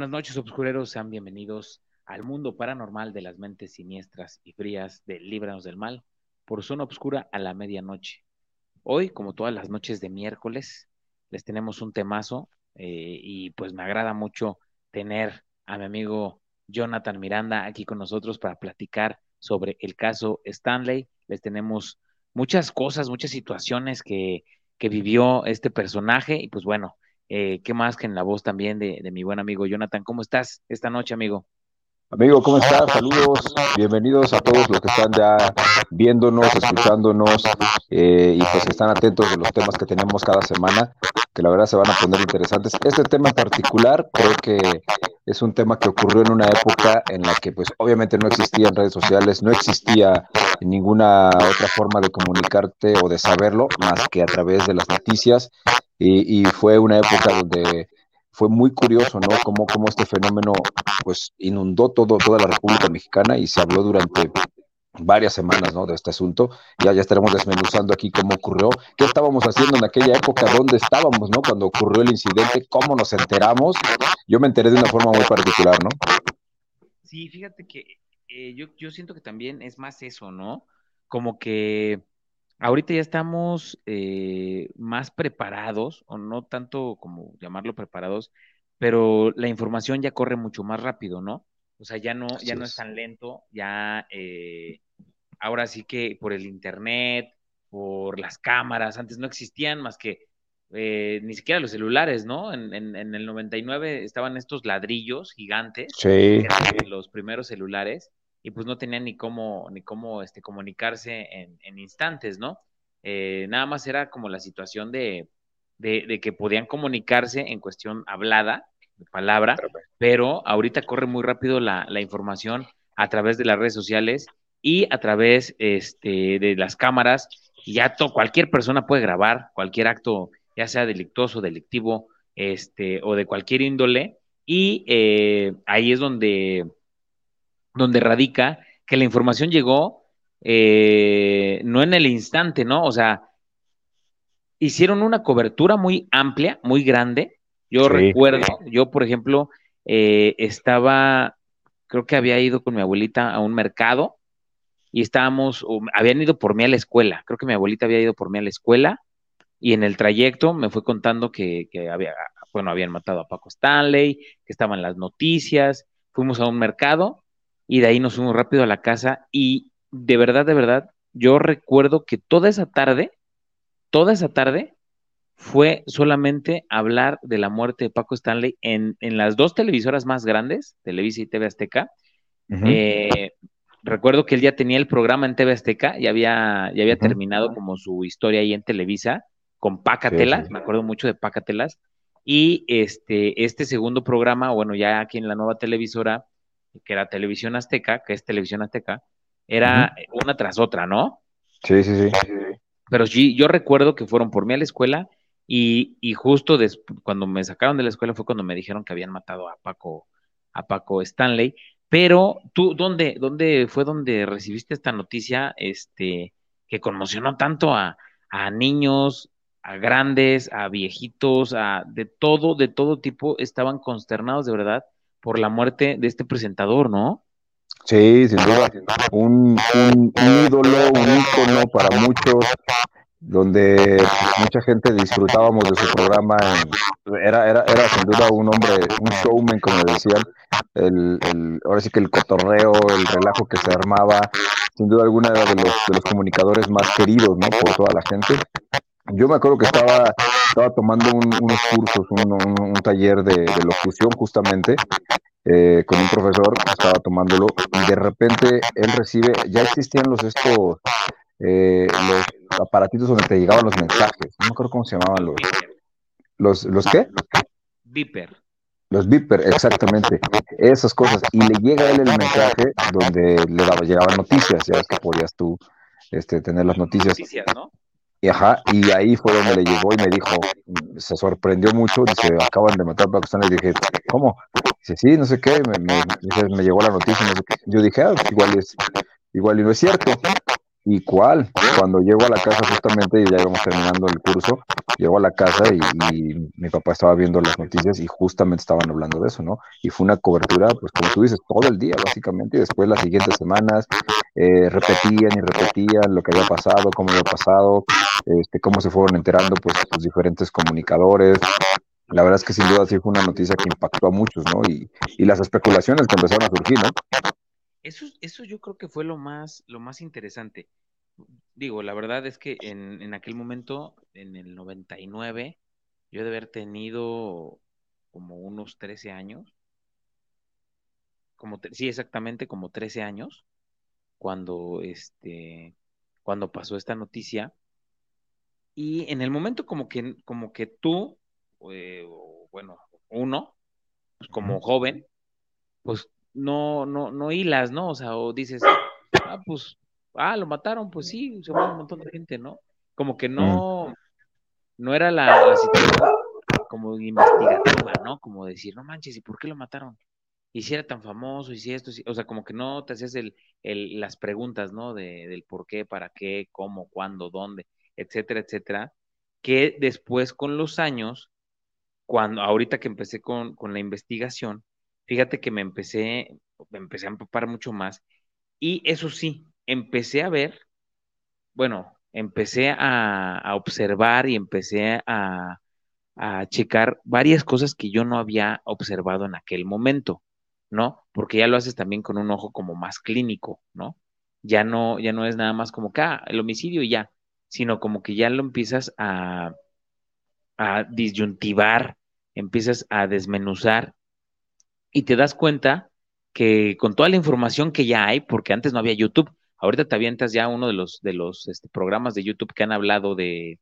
Buenas noches, obscureros. Sean bienvenidos al mundo paranormal de las mentes siniestras y frías de Líbranos del Mal por Zona Obscura a la medianoche. Hoy, como todas las noches de miércoles, les tenemos un temazo eh, y pues me agrada mucho tener a mi amigo Jonathan Miranda aquí con nosotros para platicar sobre el caso Stanley. Les tenemos muchas cosas, muchas situaciones que, que vivió este personaje y pues bueno, eh, ¿Qué más que en la voz también de, mi buen amigo Jonathan? ¿Cómo estás esta noche, amigo? Amigo, ¿cómo estás? Saludos, bienvenidos a todos los que están ya viéndonos, escuchándonos eh, y pues están atentos de los temas que tenemos cada semana, que la verdad se van a poner interesantes. Este tema en particular creo que es un tema que ocurrió en una época en la que pues obviamente no existían redes sociales, no existía ninguna otra forma de comunicarte o de saberlo más que a través de las noticias y, fue una época donde fue muy curioso, ¿no? Cómo, cómo este fenómeno, pues, inundó todo, toda la República Mexicana y se habló durante varias semanas, ¿no? De este asunto. Ya, ya estaremos desmenuzando aquí cómo ocurrió, qué estábamos haciendo en aquella época, dónde estábamos, ¿no? Cuando ocurrió el incidente, cómo nos enteramos. Yo me enteré de una forma muy particular, ¿no? Sí, fíjate que eh, yo, yo siento que también es más eso, ¿no? Como que Ahorita ya estamos eh, más preparados, o no tanto como llamarlo preparados, pero la información ya corre mucho más rápido, ¿no? O sea, ya no, ya no es tan lento, ya eh, ahora sí que por el internet, por las cámaras, antes no existían más que eh, ni siquiera los celulares, ¿no? En, en, en, el 99 estaban estos ladrillos gigantes, sí. los primeros celulares, y pues no tenían ni cómo, ni cómo este, comunicarse en, instantes, ¿no? Eh, nada más era como la situación de, de, que podían comunicarse en cuestión hablada, de palabra, pero ahorita corre muy rápido la, la información a través de las redes sociales y a través este, de las cámaras, y ya cualquier persona puede grabar cualquier acto, ya sea delictuoso, delictivo, este, o de cualquier índole, y eh, ahí es donde donde radica que la información llegó eh, no en el instante, ¿no? O sea, hicieron una cobertura muy amplia, muy grande. Yo recuerdo, yo por ejemplo, eh, estaba, creo que había ido con mi abuelita a un mercado y estábamos, habían ido por mí a la escuela, creo que mi abuelita había ido por mí a la escuela y en el trayecto me fue contando que, que había, bueno, habían matado a Paco Stanley, que estaban las noticias, fuimos a un mercado y de ahí nos fuimos rápido a la casa y de verdad, de verdad, yo recuerdo que toda esa tarde, toda esa tarde fue solamente hablar de la muerte de Paco Stanley en, las dos televisoras más grandes, Televisa y TV Azteca. Eh, recuerdo que él ya tenía el programa en TV Azteca, ya había, ya había terminado como su historia ahí en Televisa con Pacatelas, me acuerdo mucho de Pacatelas. Y este, este segundo programa, bueno, ya aquí en la nueva televisora, que era Televisión Azteca, que es Televisión Azteca, era una tras otra, ¿no? Sí, sí, sí. Pero sí, yo recuerdo que fueron por mí a la escuela y, y justo cuando me sacaron de la escuela fue cuando me dijeron que habían matado a Paco, a Paco Stanley. Pero tú, ¿dónde, dónde fue donde recibiste esta noticia este, que conmocionó tanto a, a niños, a grandes, a viejitos, a de todo, de todo tipo, estaban consternados de verdad por la muerte de este presentador, ¿no? Sí, sin duda, un, un, ídolo, un ícono para muchos, donde mucha gente disfrutábamos de su programa. era, era, era sin duda un hombre, un showman, como decían. El, el, ahora sí que el cotorreo, el relajo que se armaba, sin duda alguna era de los, de los comunicadores más queridos, ¿no? Por toda la gente. Yo me acuerdo que estaba, estaba tomando unos cursos, un, taller de, locución justamente, eh, con un profesor, estaba tomándolo, y de repente él recibe, ya existían los estos, eh, los aparatitos donde te llegaban los mensajes, no me acuerdo cómo se llamaban los, los, ¿los qué? Viper. Los Viper, exactamente, esas cosas, y le llega a él el mensaje donde le daba, llegaban noticias, ya ves que podías tú este, tener las noticias. Noticias, ¿no? Y, ajá, y ahí fue donde le llegó y me dijo, se sorprendió mucho, dice, acaban de matar a Pakistán. Y dije, ¿cómo? Dice, sí, no sé qué, me, me, me llegó la noticia, no sé qué. Yo dije, ah, igual, es, igual y no es cierto. ¿Y cuál? Cuando llego a la casa justamente y ya íbamos terminando el curso, llegó a la casa y, mi papá estaba viendo las noticias y justamente estaban hablando de eso, ¿no? Y fue una cobertura, pues como tú dices, todo el día básicamente y después las siguientes semanas eh, repetían y repetían lo que había pasado, cómo había pasado, este, cómo se fueron enterando pues los diferentes comunicadores, la verdad es que sin duda sí fue una noticia que impactó a muchos, ¿no? Y, y las especulaciones que empezaron a surgir, ¿no? Eso, eso yo creo que fue lo más, lo más interesante. Digo, la verdad es que en, en aquel momento, en el 99, yo de haber tenido como unos 13 años, como sí, exactamente como 13 años, cuando este, cuando pasó esta noticia. Y en el momento como que, como que tú eh, bueno, uno, pues como joven, pues no, no, no hilas, ¿no? O sea, o dices, ah, pues, ah, lo mataron, pues sí, se muere un montón de gente, ¿no? Como que no, no era la, situación como investigativa, ¿no? Como decir, no manches, ¿y por qué lo mataron? Y si era tan famoso, y si esto, o sea, como que no te hacías el, el, las preguntas, ¿no? De, del por qué, para qué, cómo, cuándo, dónde, etcétera, etcétera, que después con los años cuando ahorita que empecé con, la investigación, fíjate que me empecé, me empecé a empapar mucho más y eso sí, empecé a ver, bueno, empecé a, observar y empecé a, a, checar varias cosas que yo no había observado en aquel momento, ¿no? Porque ya lo haces también con un ojo como más clínico, ¿no? Ya no, ya no es nada más como que, ah, el homicidio ya, sino como que ya lo empiezas a, a disyuntivar empiezas a desmenuzar y te das cuenta que con toda la información que ya hay, porque antes no había YouTube, ahorita te avientas ya uno de los, de los este, programas de YouTube que han hablado de,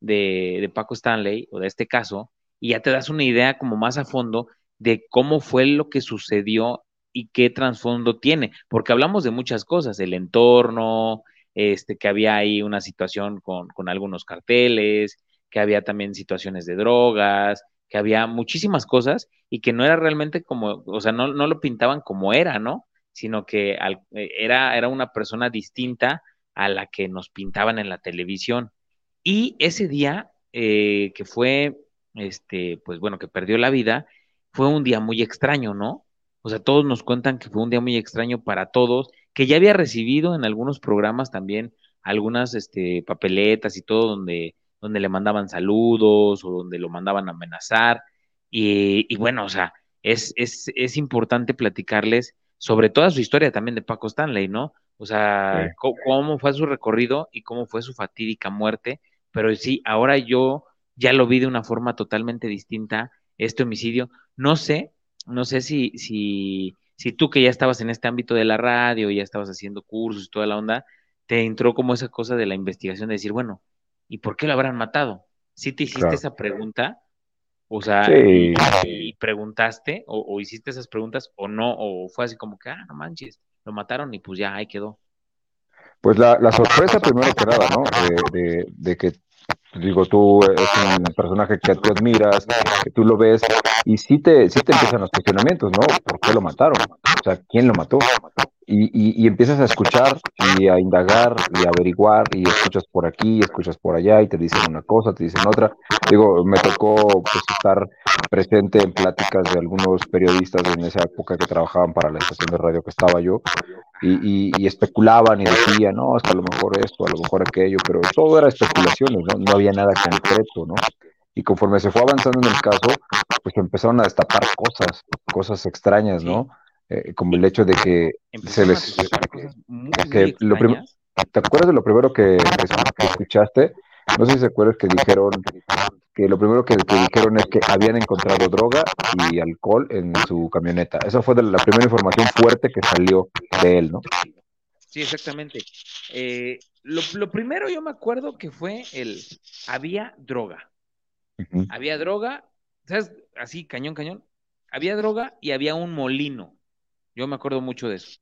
de, de, Paco Stanley o de este caso, y ya te das una idea como más a fondo de cómo fue lo que sucedió y qué trasfondo tiene, porque hablamos de muchas cosas, el entorno, este, que había ahí una situación con, con algunos carteles, que había también situaciones de drogas, que había muchísimas cosas y que no era realmente como, o sea, no, no lo pintaban como era, ¿no? Sino que eh, era, era una persona distinta a la que nos pintaban en la televisión. Y ese día eh, que fue, este, pues bueno, que perdió la vida, fue un día muy extraño, ¿no? O sea, todos nos cuentan que fue un día muy extraño para todos, que ya había recibido en algunos programas también algunas este, papeletas y todo donde donde le mandaban saludos o donde lo mandaban a amenazar. Y, bueno, o sea, es, es, es, importante platicarles sobre toda su historia también de Paco Stanley, ¿no? O sea, cómo, fue su recorrido y cómo fue su fatídica muerte. Pero sí, ahora yo ya lo vi de una forma totalmente distinta, este homicidio. No sé, no sé si, si, si tú que ya estabas en este ámbito de la radio, ya estabas haciendo cursos y toda la onda, te entró como esa cosa de la investigación de decir, bueno, ¿y por qué lo habrán matado? ¿Sí te hiciste esa pregunta? O sea, y, preguntaste o, hiciste esas preguntas o no, o fue así como que, ah, no manches, lo mataron y pues ya ahí quedó. Pues la, sorpresa primero que nada, ¿no? De, de, que, digo, tú es un personaje que tú admiras, que tú lo ves, y sí te, sí te empiezan los cuestionamientos, ¿no? ¿Por qué lo mataron? Sea, ¿quién lo mató? Y, y, empiezas a escuchar y a indagar y a averiguar y escuchas por aquí, escuchas por allá y te dicen una cosa, te dicen otra. Digo, me tocó pues, estar presente en pláticas de algunos periodistas en esa época que trabajaban para la estación de radio que estaba yo y, y, especulaban y decían, no, que a lo mejor esto, a lo mejor aquello, pero todo era especulaciones, ¿no? No había nada concreto, ¿no? Y conforme se fue avanzando en el caso, pues empezaron a destapar cosas, cosas extrañas, ¿no? Eh, como el hecho de que se les... Que lo ¿Te acuerdas de lo primero que, escuchaste? No sé si se acuerdas que dijeron que lo primero que, dijeron es que habían encontrado droga y alcohol en su camioneta. Esa fue la primera información fuerte que salió de él, ¿no? Sí, exactamente. Eh, lo, primero yo me acuerdo que fue el, había droga. Había droga, ¿sabes? Así, cañón, cañón. Había droga y había un molino. Yo me acuerdo mucho de eso.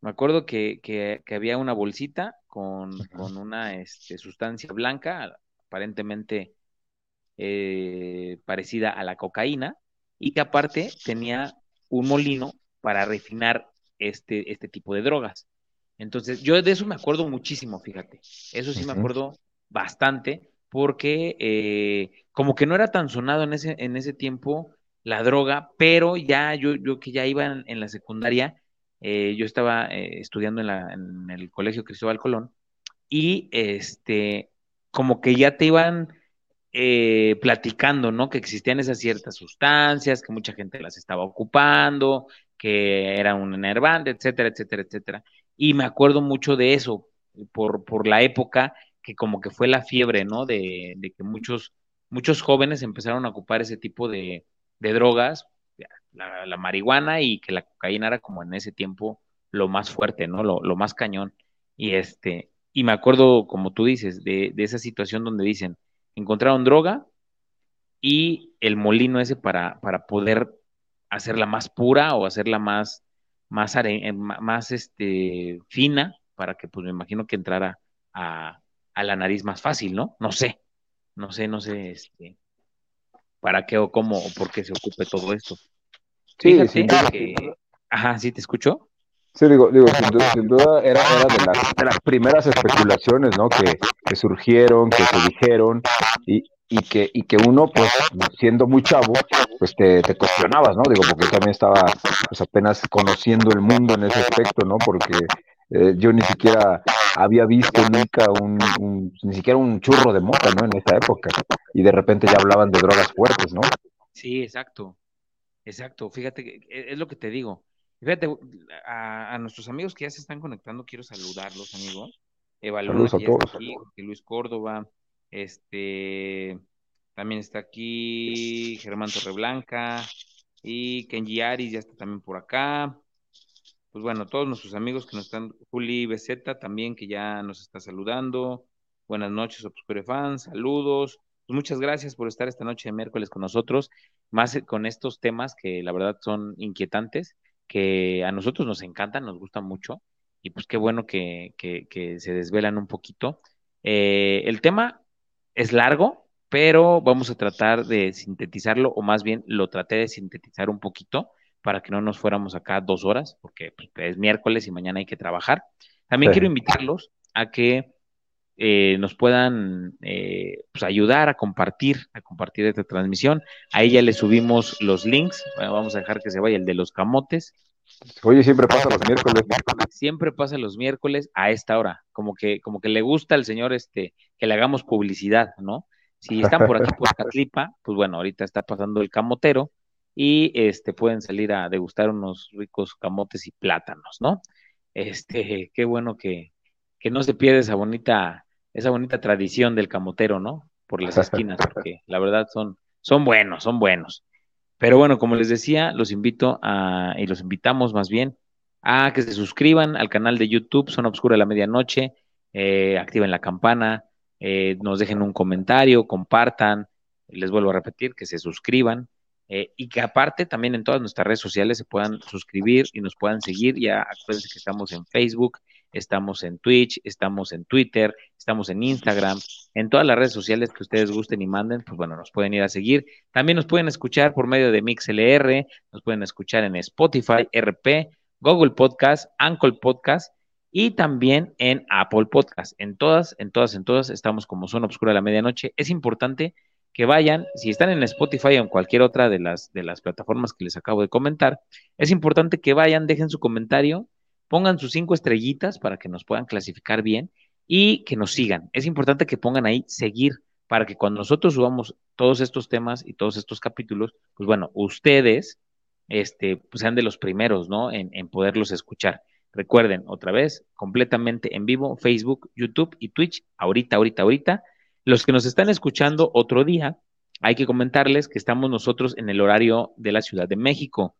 Me acuerdo que, que, había una bolsita con, una este, sustancia blanca, aparentemente eh, parecida a la cocaína, y que aparte tenía un molino para refinar este, este tipo de drogas. Entonces, yo de eso me acuerdo muchísimo, fíjate. Eso sí me acuerdo bastante, porque eh, como que no era tan sonado en ese, en ese tiempo la droga, pero ya yo, yo que ya iba en, la secundaria, eh, yo estaba eh, estudiando en, la, en el Colegio Cristóbal Colón y este, como que ya te iban eh, platicando, ¿no? Que existían esas ciertas sustancias, que mucha gente las estaba ocupando, que era un enervante, etcétera, etcétera, etcétera. Y me acuerdo mucho de eso, por, por la época que como que fue la fiebre, ¿no? De, de que muchos, muchos jóvenes empezaron a ocupar ese tipo de, de drogas, la, marihuana y que la cocaína era como en ese tiempo lo más fuerte, ¿no? Lo, lo más cañón. Y este, y me acuerdo, como tú dices, de, de esa situación donde dicen, encontraron droga y el molino ese para, para poder hacerla más pura o hacerla más, más, eh, más este, fina, para que pues me imagino que entrara a, a la nariz más fácil, ¿no? No sé, no sé, no sé, este, para qué o cómo o por qué se ocupe todo esto. Sí, sí. Ajá, ¿sí te escucho? Sí, digo, digo sin, duda, era, era de, las, de, las, primeras especulaciones, ¿no? Que, que surgieron, que se dijeron y, y, que, y que uno, pues, siendo muy chavo, pues te, te cuestionabas, ¿no? Digo, porque también estaba pues apenas conociendo el mundo en ese aspecto, ¿no? Porque eh, yo ni siquiera había visto nunca un, un, ni siquiera un churro de mota, ¿no? En esa época. Y de repente ya hablaban de drogas fuertes, ¿no? Sí, exacto. Exacto. Fíjate, que e, es lo que te digo Fíjate, a, nuestros amigos que ya se están conectando, quiero saludarlos, amigos. Eva Luis Córdoba, este, también está aquí Germán Torreblanca y Kenji Aris ya está también por acá. Pues bueno, todos nuestros amigos que nos están, Juli Beceta también que ya nos está saludando. Buenas noches, Obscure Fans, saludos. Pues muchas gracias por estar esta noche de miércoles con nosotros, más con estos temas que la verdad son inquietantes que a nosotros nos encantan, nos gustan mucho, y pues qué bueno que, se desvelan un poquito. Eh, el tema es largo, pero vamos a tratar de sintetizarlo, o más bien lo traté de sintetizar un poquito para que no nos fuéramos acá dos horas, porque pues, es miércoles y mañana hay que trabajar. También quiero invitarlos a que eh, nos puedan eh, pues ayudar a compartir, a compartir esta transmisión. Ahí ya le subimos los links. vamos a dejar que se vaya el de los camotes. Oye, siempre pasa los miércoles. Siempre pasa los miércoles a esta hora. Como que, como que le gusta al señor este que le hagamos publicidad, ¿no? Si están por aquí por Catlipa, pues bueno, ahorita está pasando el camotero y este pueden salir a degustar unos ricos camotes y plátanos, ¿no? Este, qué bueno que, que no se pierda esa bonita esa bonita tradición del camotero, ¿no? Por las esquinas, porque la verdad son, son buenos, son buenos. Pero bueno, como les decía, los invito a, y los invitamos más bien, a que se suscriban al canal de YouTube Zona Obscura de la Medianoche, eh, activen la campana, eh, nos dejen un comentario, compartan, les vuelvo a repetir, que se suscriban, eh, y que aparte también en todas nuestras redes sociales se puedan suscribir y nos puedan seguir. Ya acuérdense que estamos en Facebook, estamos en Twitch, estamos en Twitter, estamos en Instagram, en todas las redes sociales que ustedes gusten y manden, pues bueno, nos pueden ir a seguir. También nos pueden escuchar por medio de MixLR, nos pueden escuchar en Spotify, RP, Google Podcast, Anchor Podcast y también en Apple Podcast. En todas, en todas, en todas estamos como Zona Obscura de la Medianoche. Es importante que vayan, si están en Spotify o en cualquier otra de las, de las plataformas que les acabo de comentar, es importante que vayan, dejen su comentario, pongan sus cinco estrellitas para que nos puedan clasificar bien y que nos sigan. Es importante que pongan ahí seguir para que cuando nosotros subamos todos estos temas y todos estos capítulos, pues bueno, ustedes este, pues sean de los primeros, ¿no? En, en poderlos escuchar. Recuerden, otra vez, completamente en vivo, Facebook, YouTube y Twitch, ahorita, ahorita, ahorita. Los que nos están escuchando otro día, hay que comentarles que estamos nosotros en el horario de la Ciudad de México.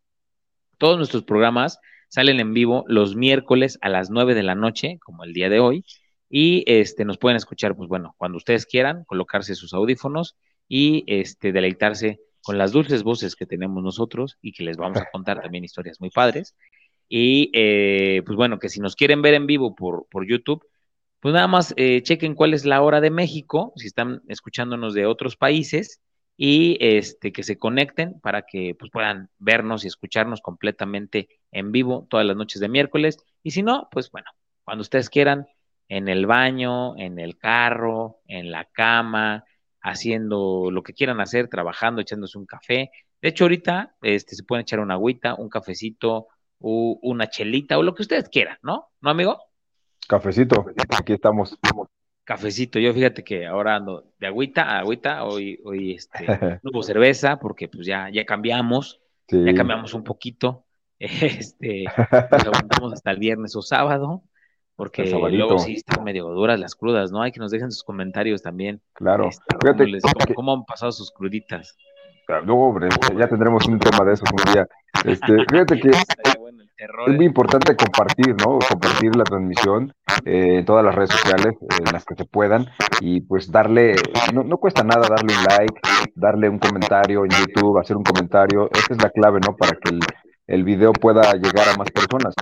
Todos nuestros programas salen en vivo los miércoles a las 9 de la noche, como el día de hoy, y este, nos pueden escuchar, pues bueno, cuando ustedes quieran, colocarse sus audífonos y este, deleitarse con las dulces voces que tenemos nosotros y que les vamos a contar también historias muy padres. Y eh, pues bueno, que si nos quieren ver en vivo por, por YouTube, pues nada más eh, chequen cuál es la hora de México, si están escuchándonos de otros países, y este, que se conecten para que pues, puedan vernos y escucharnos completamente en vivo todas las noches de miércoles. Y si no, pues bueno, cuando ustedes quieran, en el baño, en el carro, en la cama, haciendo lo que quieran hacer, trabajando, echándose un café. De hecho, ahorita este, se pueden echar una agüita, un cafecito, una chelita o lo que ustedes quieran, ¿no? ¿No, amigo? Cafecito, aquí estamos. Cafecito, yo fíjate que ahora ando de agüita a agüita, hoy, hoy este, no hubo cerveza porque pues ya, ya cambiamos, ya cambiamos un poquito, este, nos aguantamos hasta el viernes o sábado, porque luego sí están medio duras las crudas, ¿no? Hay que nos dejen sus comentarios también. Claro. Este, cómo, han pasado sus cruditas? No, hombre, ya tendremos un tema de eso un día. Este, fíjate que es muy importante compartir, ¿no? Compartir la transmisión eh, en todas las redes sociales, en las que se puedan, y pues darle, no, no cuesta nada darle un like, darle un comentario en YouTube, hacer un comentario. Esa es la clave, ¿no? Para que el, el video pueda llegar a más personas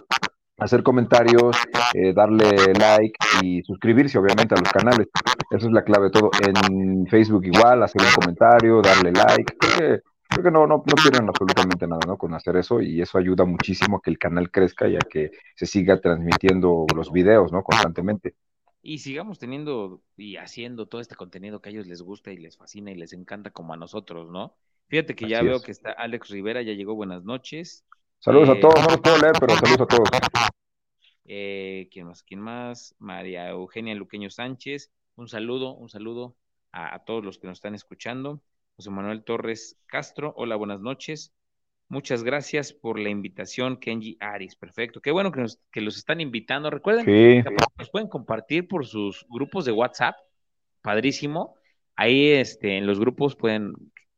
hacer comentarios, eh, darle like y suscribirse obviamente a los canales. Esa es la clave de todo. En Facebook igual, hacer un comentario, darle like. Creo que, creo que no, no, no tienen absolutamente nada ¿no? con hacer eso y eso ayuda muchísimo a que el canal crezca y a que se siga transmitiendo los videos ¿no? constantemente. Y sigamos teniendo y haciendo todo este contenido que a ellos les gusta y les fascina y les encanta como a nosotros, ¿no? Fíjate que ya veo que está Alex Rivera, ya llegó, buenas noches. Saludos a eh, todos, no los puedo leer, pero saludos a todos. Eh, ¿Quién más? ¿Quién más? María Eugenia Luqueño Sánchez. Un saludo, un saludo a, todos los que nos están escuchando. José Manuel Torres Castro, hola, buenas noches. Muchas gracias por la invitación, Kenji Aris. Perfecto. Qué bueno que, nos, que los están invitando. Recuerden que nos pueden compartir por sus grupos de WhatsApp. Padrísimo. Ahí este, en los grupos pueden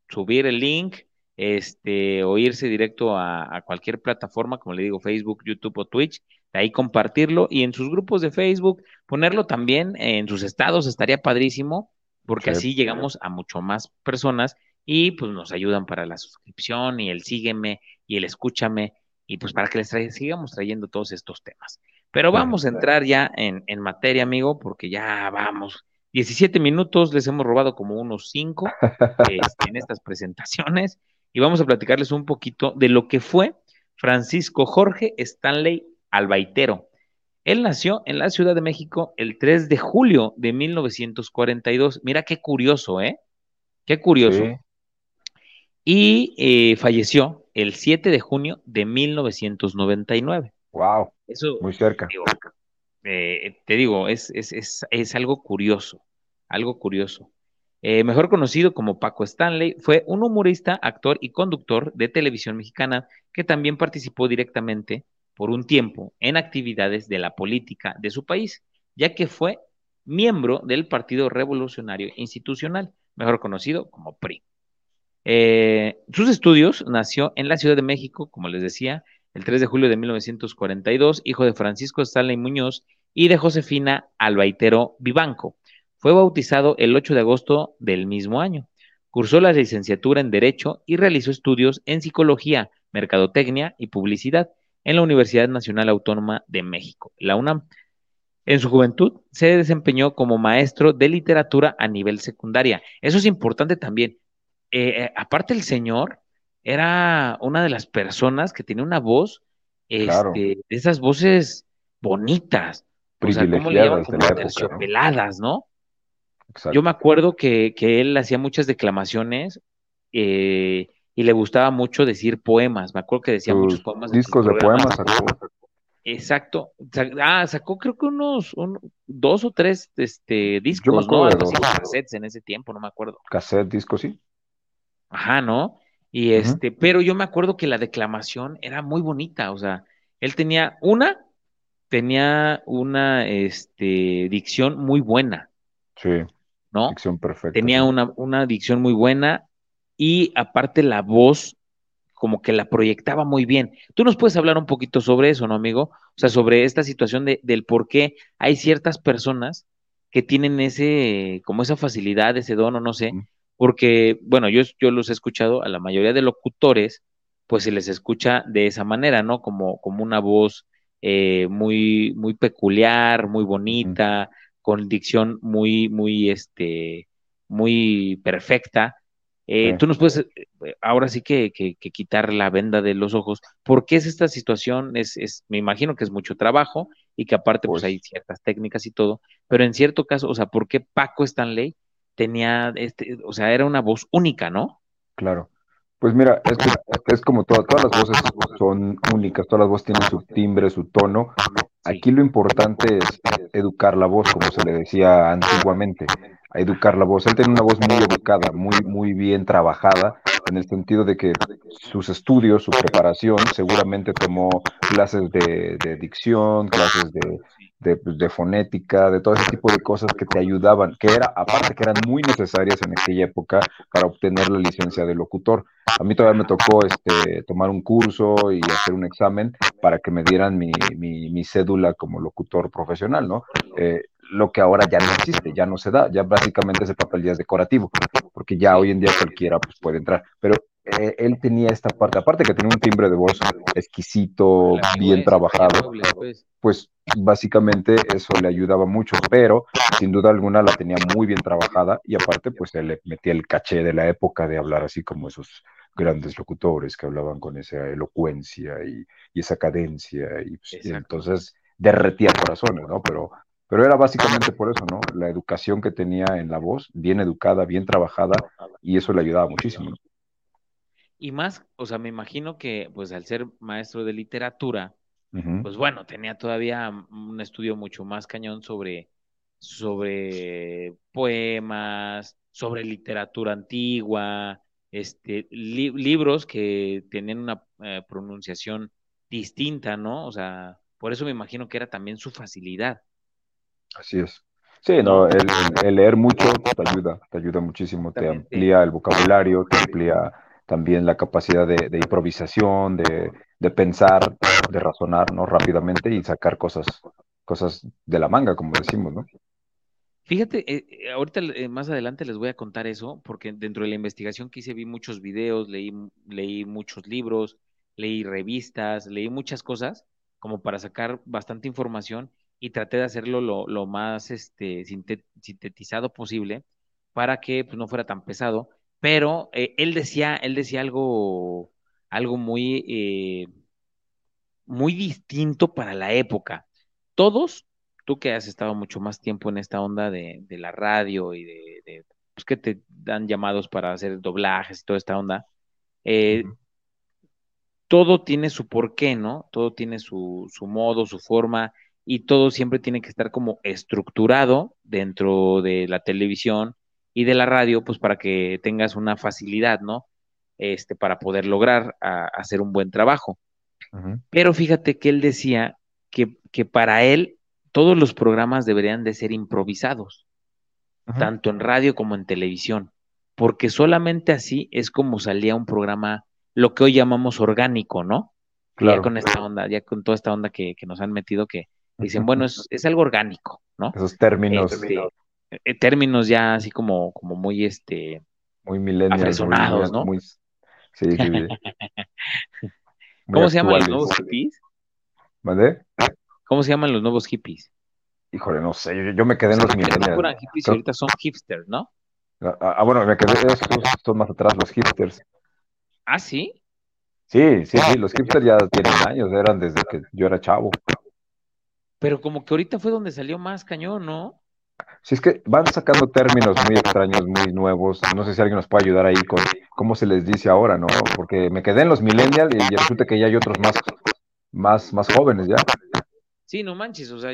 subir el link este, o irse directo a, cualquier plataforma, como le digo, Facebook, YouTube o Twitch, de ahí compartirlo y en sus grupos de Facebook ponerlo también en sus estados, estaría padrísimo, porque así llegamos a mucho más personas y pues nos ayudan para la suscripción y el sígueme y el escúchame y pues para que les sigamos trayendo todos estos temas. Pero vamos a entrar ya en, en materia, amigo, porque ya vamos. 17 minutos, les hemos robado como unos 5 este, en estas presentaciones y vamos a platicarles un poquito de lo que fue Francisco Jorge Stanley Albaitero. Él nació en la Ciudad de México el 3 de julio de 1942. Mira qué curioso, ¿eh? Qué curioso. Y eh, falleció el 7 de junio de 1999. Wow. Eso, muy cerca. Eh, te digo, es, es, es algo curioso, algo curioso. Eh, mejor conocido como Paco Stanley, fue un humorista, actor y conductor de televisión mexicana que también participó directamente por un tiempo en actividades de la política de su país, ya que fue miembro del Partido Revolucionario Institucional, mejor conocido como PRI. Eh, sus estudios nació en la Ciudad de México, como les decía, el 3 de julio de 1942, hijo de Francisco Stanley Muñoz y de Josefina Albaitero Vivanco. Fue bautizado el 8 de agosto del mismo año. Cursó la licenciatura en Derecho y realizó estudios en Psicología, Mercadotecnia y Publicidad en la Universidad Nacional Autónoma de México, la UNAM. En su juventud se desempeñó como maestro de literatura a nivel secundaria. Eso es importante también. Eh, eh, aparte el señor era una de las personas que tenía una voz, este, de esas voces bonitas, o sea, ¿cómo le llaman? Como terciopeladas, ¿no? Yo me acuerdo que, él hacía muchas declamaciones eh, y le gustaba mucho decir poemas. Me acuerdo que decía muchos poemas. Discos de poemas Exacto. Ah, sacó creo que unos dos o tres este, discos, ¿no? cassettes en ese tiempo, no me acuerdo. Cassette, disco, sí. Ajá, ¿no? Y este, pero yo me acuerdo que la declamación era muy bonita, o sea, él tenía una, tenía una este, dicción muy buena. Sí. ¿no? Tenía una, una dicción muy buena y aparte la voz como que la proyectaba muy bien. Tú nos puedes hablar un poquito sobre eso, ¿no, amigo? O sea, sobre esta situación de, del por qué hay ciertas personas que tienen ese, como esa facilidad, ese don, o no sé, porque, bueno, yo, yo los he escuchado a la mayoría de locutores, pues se les escucha de esa manera, ¿no? Como, como una voz eh, muy, muy peculiar, muy bonita, con dicción muy, muy, este, muy perfecta. Eh, tú nos puedes, eh, ahora sí que, que, quitar la venda de los ojos. ¿Por qué es esta situación? Es, es, me imagino que es mucho trabajo y que aparte pues, pues hay ciertas técnicas y todo, pero en cierto caso, o sea, ¿por qué Paco Stanley tenía, este, o sea, era una voz única, ¿no? Claro. Pues mira, es, es como todas las voces son únicas, todas las voces tienen su timbre, su tono. Aquí lo importante es educar la voz, como se le decía antiguamente, educar la voz. Él tiene una voz muy educada, muy, muy bien trabajada, en el sentido de que sus estudios, su preparación, seguramente tomó clases de, de dicción, clases de, pues, de, fonética, de todo ese tipo de cosas que te ayudaban, que era, aparte que eran muy necesarias en aquella época para obtener la licencia de locutor. A mí todavía me tocó este, tomar un curso y hacer un examen para que me dieran mi, mi, cédula como locutor profesional, ¿no? Eh, lo que ahora ya no existe, ya no se da, ya básicamente ese papel ya es decorativo, porque ya hoy en día cualquiera pues, puede entrar. Pero eh, él tenía esta parte, aparte que tenía un timbre de voz exquisito, bien trabajado, pues. pues básicamente eso le ayudaba mucho, pero sin duda alguna la tenía muy bien trabajada y aparte pues él le metía el caché de la época de hablar así como esos grandes locutores que hablaban con esa elocuencia y, esa cadencia y, pues, y entonces derretía corazones, ¿no? Pero pero era básicamente por eso, ¿no? La educación que tenía en la voz, bien educada, bien trabajada, y eso le ayudaba muchísimo. Y más, o sea, me imagino que, pues al ser maestro de literatura, pues bueno, tenía todavía un estudio mucho más cañón sobre, sobre poemas, sobre literatura antigua, este, libros que tenían una eh, pronunciación distinta, ¿no? O sea, por eso me imagino que era también su facilidad. Así es. Sí, no, el, leer mucho te ayuda, te ayuda muchísimo, te amplía el vocabulario, te amplía también la capacidad de, improvisación, de, pensar, de razonar, ¿no? Rápidamente y sacar cosas, cosas de la manga, como decimos, ¿no? Fíjate, eh, eh, ahorita eh, más adelante les voy a contar eso, porque dentro de la investigación que hice vi muchos videos, leí, leí muchos libros, leí revistas, leí muchas cosas, como para sacar bastante información y traté de hacerlo lo, más este, sintetizado posible para que pues, no fuera tan pesado. Pero eh, él decía, él decía algo, algo muy, eh, muy distinto para la época. Todos, tú que has estado mucho más tiempo en esta onda de, la radio y de, pues que te dan llamados para hacer doblajes y toda esta onda, eh, todo tiene su porqué, ¿no? Todo tiene su, su modo, su forma, y todo siempre tiene que estar como estructurado dentro de la televisión y de la radio, pues para que tengas una facilidad, ¿no? Este, para poder lograr hacer un buen trabajo. Pero fíjate que él decía que, que, para él todos los programas deberían de ser improvisados, tanto en radio como en televisión, porque solamente así es como salía un programa, lo que hoy llamamos orgánico, ¿no? Claro. Ya con esta onda, ya con toda esta onda que, que nos han metido que, Dicen, bueno, es, es algo orgánico, ¿no? Esos términos. Este, eh, términos ya así como, como muy, este... Muy millennials. ¿no? Muy, sí, sí, ¿Cómo se llaman los nuevos hippies? ¿Vale? ¿Cómo se llaman los nuevos hippies? Híjole, no sé, yo, me quedé en los millennials. No hippies ahorita son hipsters, ¿no? Ah, ah, ah bueno, me quedé, estos más atrás, los hipsters. ¿Ah, sí? Sí, sí, sí, los hipsters ya tienen años, eran desde que yo era chavo. Pero como que ahorita fue donde salió más cañón, ¿no? Sí, es que van sacando términos muy extraños, muy nuevos. No sé si alguien nos puede ayudar ahí con cómo se les dice ahora, ¿no? Porque me quedé en los millennials y resulta que ya hay otros más, más, más jóvenes ya. Sí, no manches, o sea,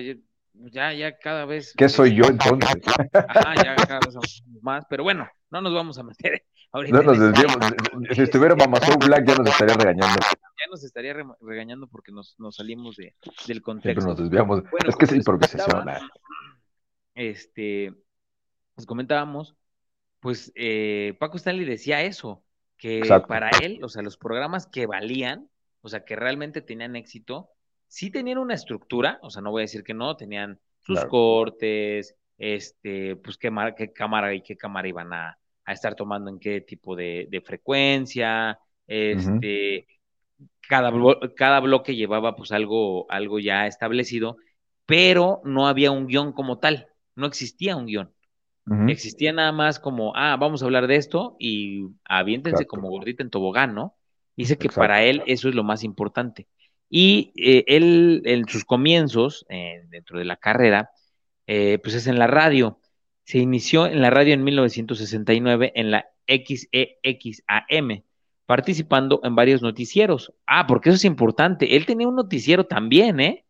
ya, ya cada vez. ¿Qué soy yo entonces? Ajá, ya cada vez más, pero bueno, no nos vamos a meter ahorita. No nos desviamos. Si estuviera Mamazou Black ya nos estaría regañando. Ya nos estaría regañando porque nos, nos salimos de, del contexto. nos desviamos. es que es improvisación. Ah. Este, les comentábamos, pues eh, Paco Stanley decía eso, que para él, o sea, los programas que valían, o sea, que realmente tenían éxito, sí tenían una estructura, o sea, no voy a decir que no, tenían sus cortes, este, pues qué, qué, cámara y qué cámara iban a, estar tomando en qué tipo de, frecuencia, este, cada, cada bloque llevaba pues algo, algo ya establecido, pero no había un guion como tal, no existía un guion. Existía nada más como, ah, vamos a hablar de esto y aviéntense como gordita en tobogán, ¿no? Dice que para él eso es lo más importante. Y eh, él, en sus comienzos, eh, dentro de la carrera, eh, pues es en la radio. Se inició en la radio en 1969 en la XEXAM, participando en varios noticieros. Ah, porque eso es importante. Él tenía un noticiero también, ¿eh?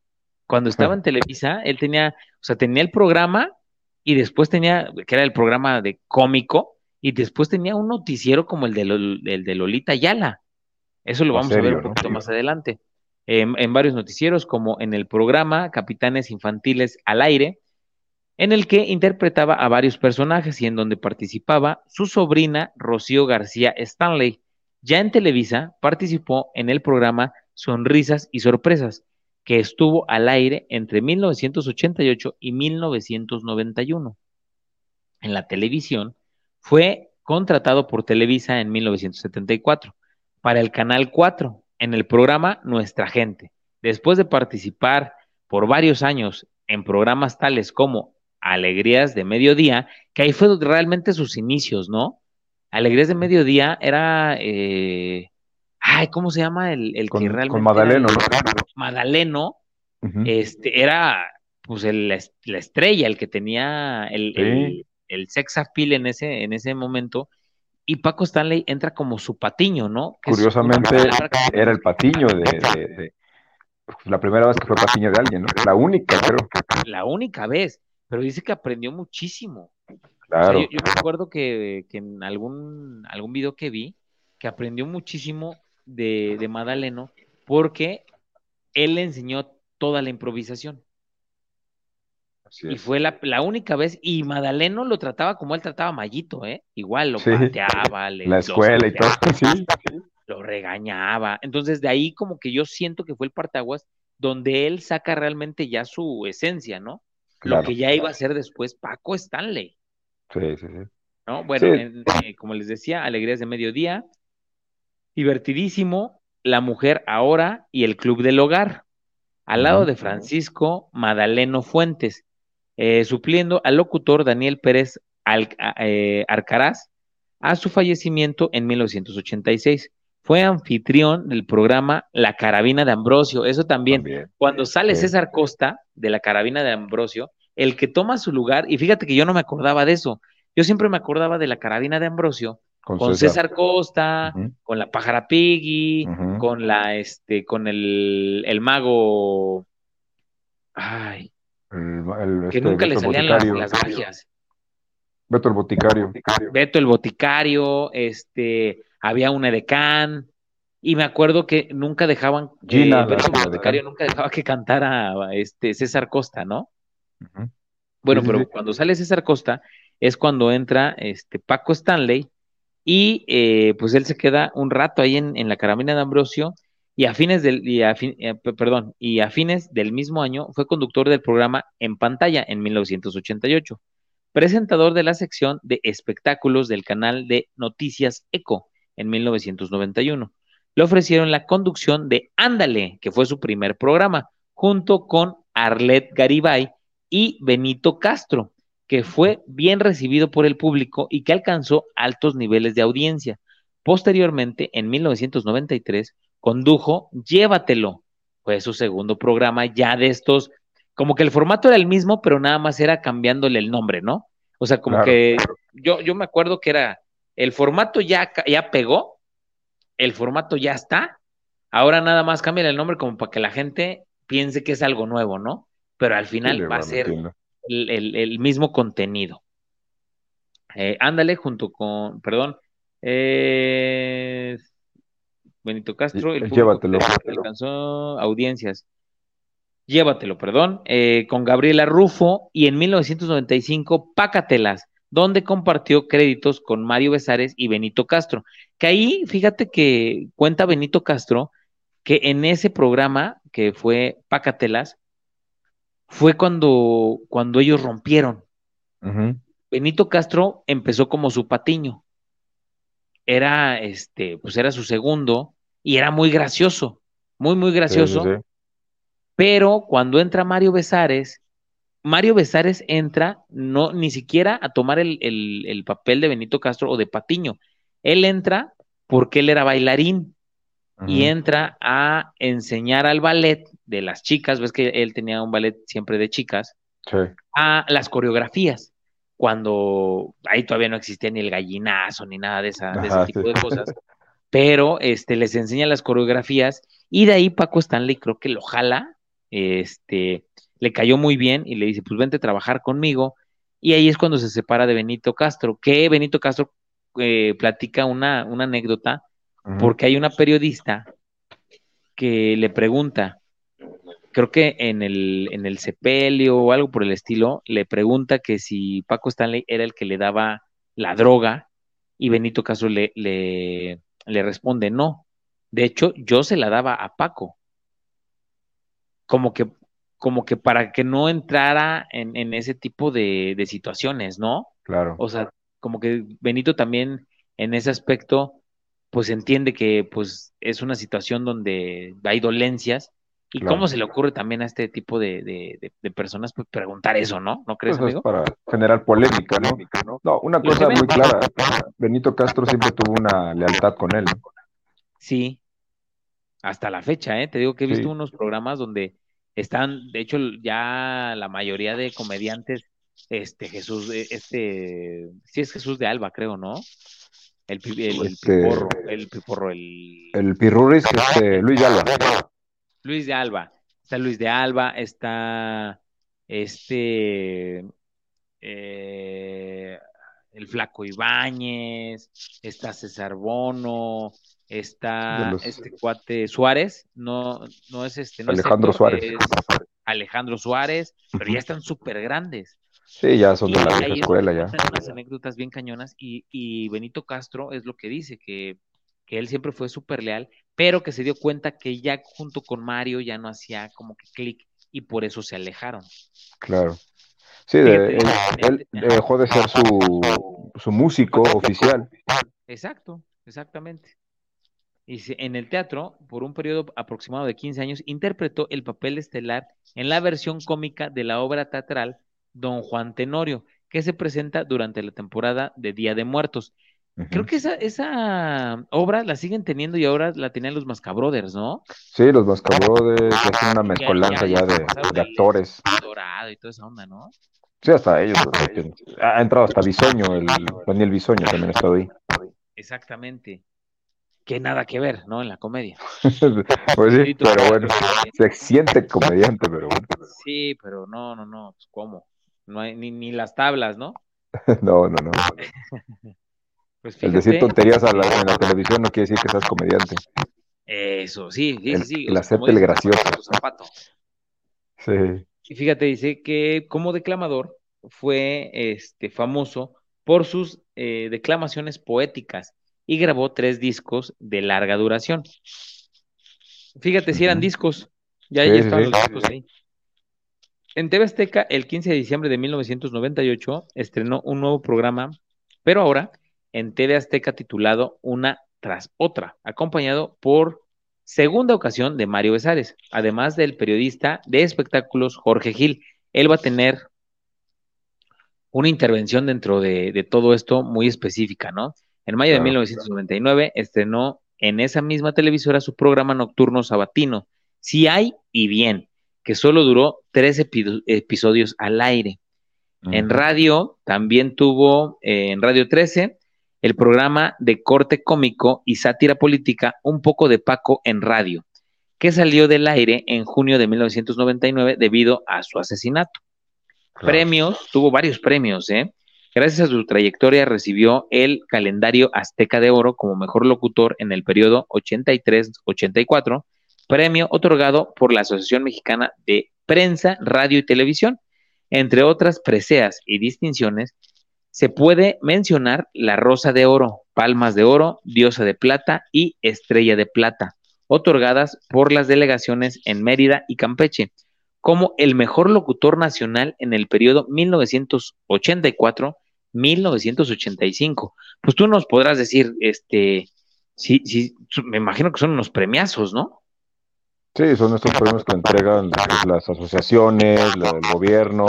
Cuando estaba en Televisa, él tenía, o sea, tenía el programa y después tenía, que era el programa de cómico, y después tenía un noticiero como el de, el de Lolita Yala. Eso lo vamos a ver un poquito más adelante. en varios noticieros, como en el programa Capitanes Infantiles al Aire, en el que interpretaba a varios personajes y en donde participaba su sobrina Rocío García Stanley. Ya en Televisa participó en el programa Sonrisas y Sorpresas, que estuvo al aire entre 1988 y 1991. En la televisión fue contratado por Televisa en 1974 para el Canal 4 en el programa Nuestra Gente. Después de participar por varios años en programas tales como Alegrías de Mediodía, que ahí fue realmente sus inicios, ¿no? Alegrías de Mediodía era, eh, ay, ¿cómo se llama el, el con, que realmente? Con Madaleno, ¿no? Madaleno, este, era, pues, el, la estrella, el que tenía el, el, sex appeal en ese, en ese momento, y Paco Stanley entra como su patiño, ¿no? Curiosamente, era el patiño de, pues, la primera vez que fue patiño de alguien, ¿no? La única, creo. La única vez pero dice que aprendió muchísimo. Claro. yo, me acuerdo que, en algún, algún video que vi, que aprendió muchísimo de, de Madaleno, porque él le enseñó toda la improvisación. y fue la, única vez, y Madaleno lo trataba como él trataba a Mayito, ¿eh? Igual lo pateaba, le, la escuela y todo, sí, lo regañaba. Entonces, de ahí como que yo siento que fue el partaguas donde él saca realmente ya su esencia, ¿no? Lo que ya iba a ser después Paco Stanley. Sí, sí, sí. ¿No? Bueno, eh, como les decía, Alegrías de Mediodía, divertidísimo, La Mujer Ahora y El Club del Hogar, al lado de Francisco Madaleno Fuentes, eh, supliendo al locutor Daniel Pérez Al, eh, Arcaraz a su fallecimiento en 1986. Fue anfitrión del programa La Carabina de Ambrosio. Eso también, cuando sale César Costa de La Carabina de Ambrosio, el que toma su lugar, y fíjate que yo no me acordaba de eso, yo siempre me acordaba de La Carabina de Ambrosio con, César. Costa, con la pájara Piggy, con la, este, con el, el mago, ay, que este, nunca le salían las, las magias. Beto el boticario. Beto el boticario, este, había una edecán, y me acuerdo que nunca dejaban, Gina, el nunca dejaba que cantara este César Costa, ¿no? Bueno, pero cuando sale César Costa es cuando entra este Paco Stanley y eh, pues él se queda un rato ahí en, la carabina de Ambrosio y a fines del y eh, perdón, y a fines del mismo año fue conductor del programa En pantalla en 1988, presentador de la sección de espectáculos del canal de Noticias Eco en 1991. Le ofrecieron la conducción de Ándale, que fue su primer programa, junto con Arlet Garibay y Benito Castro, que fue bien recibido por el público y que alcanzó altos niveles de audiencia. Posteriormente, en 1993, condujo Llévatelo, fue su segundo programa ya de estos, como que el formato era el mismo, pero nada más era cambiándole el nombre, ¿no? O sea, como que yo, yo me acuerdo que era el formato ya, ya pegó, el formato ya está, ahora nada más cambia el nombre como para que la gente piense que es algo nuevo, ¿no? Pero al final va a ser el, mismo contenido. Eh, ándale, junto con, perdón, eh, Benito Castro, el Llévatelo. alcanzó audiencias. Llévatelo, perdón, eh, con Gabriela Rufo y en 1995 Pácatelas, donde compartió créditos con Mario Besares y Benito Castro. Que ahí, fíjate que cuenta Benito Castro que en ese programa que fue Pácatelas, fue cuando, cuando ellos rompieron. Benito Castro empezó como su patiño. Era este, pues era su segundo y era muy gracioso, muy, muy gracioso. Pero cuando entra Mario Besares Mario Besares entra no ni siquiera a tomar el, papel de Benito Castro o de Patiño. Él entra porque él era bailarín. y entra a enseñar al ballet de las chicas, ves que él tenía un ballet siempre de chicas, a las coreografías, cuando ahí todavía no existía ni el gallinazo ni nada de, esa, de ese tipo de cosas, pero este, les enseña las coreografías y de ahí Paco Stanley creo que lo jala, este, le cayó muy bien y le dice, pues vente a trabajar conmigo, y ahí es cuando se separa de Benito Castro, que Benito Castro eh, platica una, una anécdota, porque hay una periodista que le pregunta, creo que en el, en el sepelio o algo por el estilo, le pregunta que si Paco Stanley era el que le daba la droga y Benito Castro le, le, le responde no. De hecho, yo se la daba a Paco. Como que, como que para que no entrara en, en ese tipo de, de situaciones, ¿no? Claro. O sea, como que Benito también en ese aspecto, pues entiende que pues es una situación donde hay dolencias y cómo se le ocurre también a este tipo de, personas pues, preguntar eso, ¿no? ¿No crees, pues para generar polémica, ¿no? No, una cosa muy clara, Benito Castro siempre tuvo una lealtad con él. Sí, hasta la fecha, ¿eh? Te digo que he visto unos programas donde están, de hecho, ya la mayoría de comediantes este Jesús, eh, este, sí es Jesús de Alba, creo, ¿no? El, el, este, piporro, el piporro, el... El pirruris, este, Luis de Alba. Luis de Alba. Está Luis de Alba, está este, eh, el Flaco Ibáñez, está César Bono, está este cuate Suárez, no, no es este, no Alejandro Suárez. Alejandro Suárez, pero ya están súper grandes. Sí, ya son de la vieja escuela ya. unas anécdotas bien cañonas y, Benito Castro es lo que dice, que, él siempre fue súper leal, pero que se dio cuenta que ya junto con Mario ya no hacía como que clic y por eso se alejaron. Claro. Sí, él, dejó de ser su, su músico oficial. Exacto, exactamente. Y en el teatro, por un periodo aproximado de 15 años, interpretó el papel estelar en la versión cómica de la obra teatral Don Juan Tenorio, que se presenta durante la temporada de Día de Muertos. Creo que esa, esa obra la siguen teniendo y ahora la tenían los Mascabrothers, ¿no? Sí, los Mascabrothers, es una mezcolanza ya, de, actores. Dorado y toda esa onda, ¿no? Sí, hasta ellos. Ha entrado hasta Bisoño, el Daniel Bisoño también ha estado ahí. Exactamente. Que nada que ver, ¿no? En la comedia. pues sí, pero bueno, se siente comediante, pero bueno. Sí, pero no, no, no, pues cómo no hay ni, ni las tablas, ¿no? no, no, no. pues el decir tonterías a la, en la televisión no quiere decir que seas comediante. Eso, sí, sí, sí. El, hacerte el gracioso. Sí. Y fíjate, dice que como declamador fue este, famoso por sus eh, declamaciones poéticas y grabó tres discos de larga duración. Fíjate si eran discos, ya, ya estaban los discos ahí. En TV Azteca, el 15 de diciembre de 1998, estrenó un nuevo programa, pero ahora en TV Azteca titulado Una tras otra, acompañado por segunda ocasión de Mario Besares, además del periodista de espectáculos Jorge Gil. Él va a tener una intervención dentro de, todo esto muy específica, ¿no? En mayo de 1999 estrenó en esa misma televisora su programa nocturno sabatino, Si hay y bien, que solo duró tres episodios al aire. En radio también tuvo, eh, en Radio 13, el programa de corte cómico y sátira política Un poco de Paco en radio, que salió del aire en junio de 1999 debido a su asesinato. Premios, tuvo varios premios, ¿eh? Gracias a su trayectoria recibió el calendario Azteca de Oro como mejor locutor en el periodo 83-84 premio otorgado por la Asociación Mexicana de Prensa, Radio y Televisión. Entre otras preseas y distinciones, se puede mencionar la Rosa de Oro, Palmas de Oro, Diosa de Plata y Estrella de Plata, otorgadas por las delegaciones en Mérida y Campeche, como el mejor locutor nacional en el periodo 1984-1985. Pues tú nos podrás decir, este, sí, sí, me imagino que son unos premiazos, ¿no? Sí, son estos premios que entregan las asociaciones, el gobierno,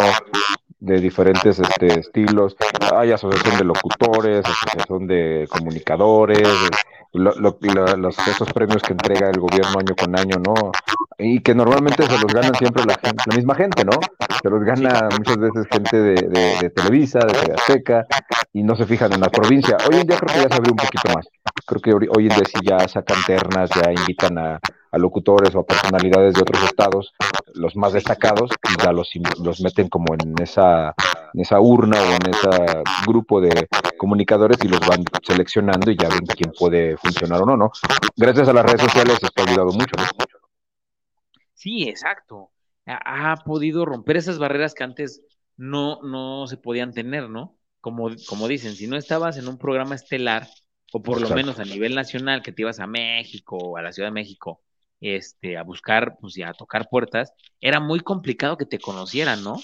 de diferentes este, estilos. Hay asociación de locutores, asociación de comunicadores, los, esos premios que entrega el gobierno año con año, ¿no? Y que normalmente se los ganan siempre la, gente, la misma gente, ¿no? Se los gana muchas veces gente de, Televisa, de TV y no se fijan en la provincia. Hoy en día creo que ya se abrió un poquito más. Creo que hoy en día sí ya sacan ternas, ya invitan a, a locutores o a personalidades de otros estados, los más destacados, y ya los, los meten como en esa, en esa urna o en ese grupo de comunicadores y los van seleccionando y ya ven quién puede funcionar o no, ¿no? Gracias a las redes sociales se ha ayudado mucho, ¿no? Sí, exacto. Ha, podido romper esas barreras que antes no, no se podían tener, ¿no? Como, como dicen, si no estabas en un programa estelar, o por lo menos a nivel nacional, que te ibas a México o a la Ciudad de México, este, a buscar, pues ya a tocar puertas, era muy complicado que te conocieran, ¿no?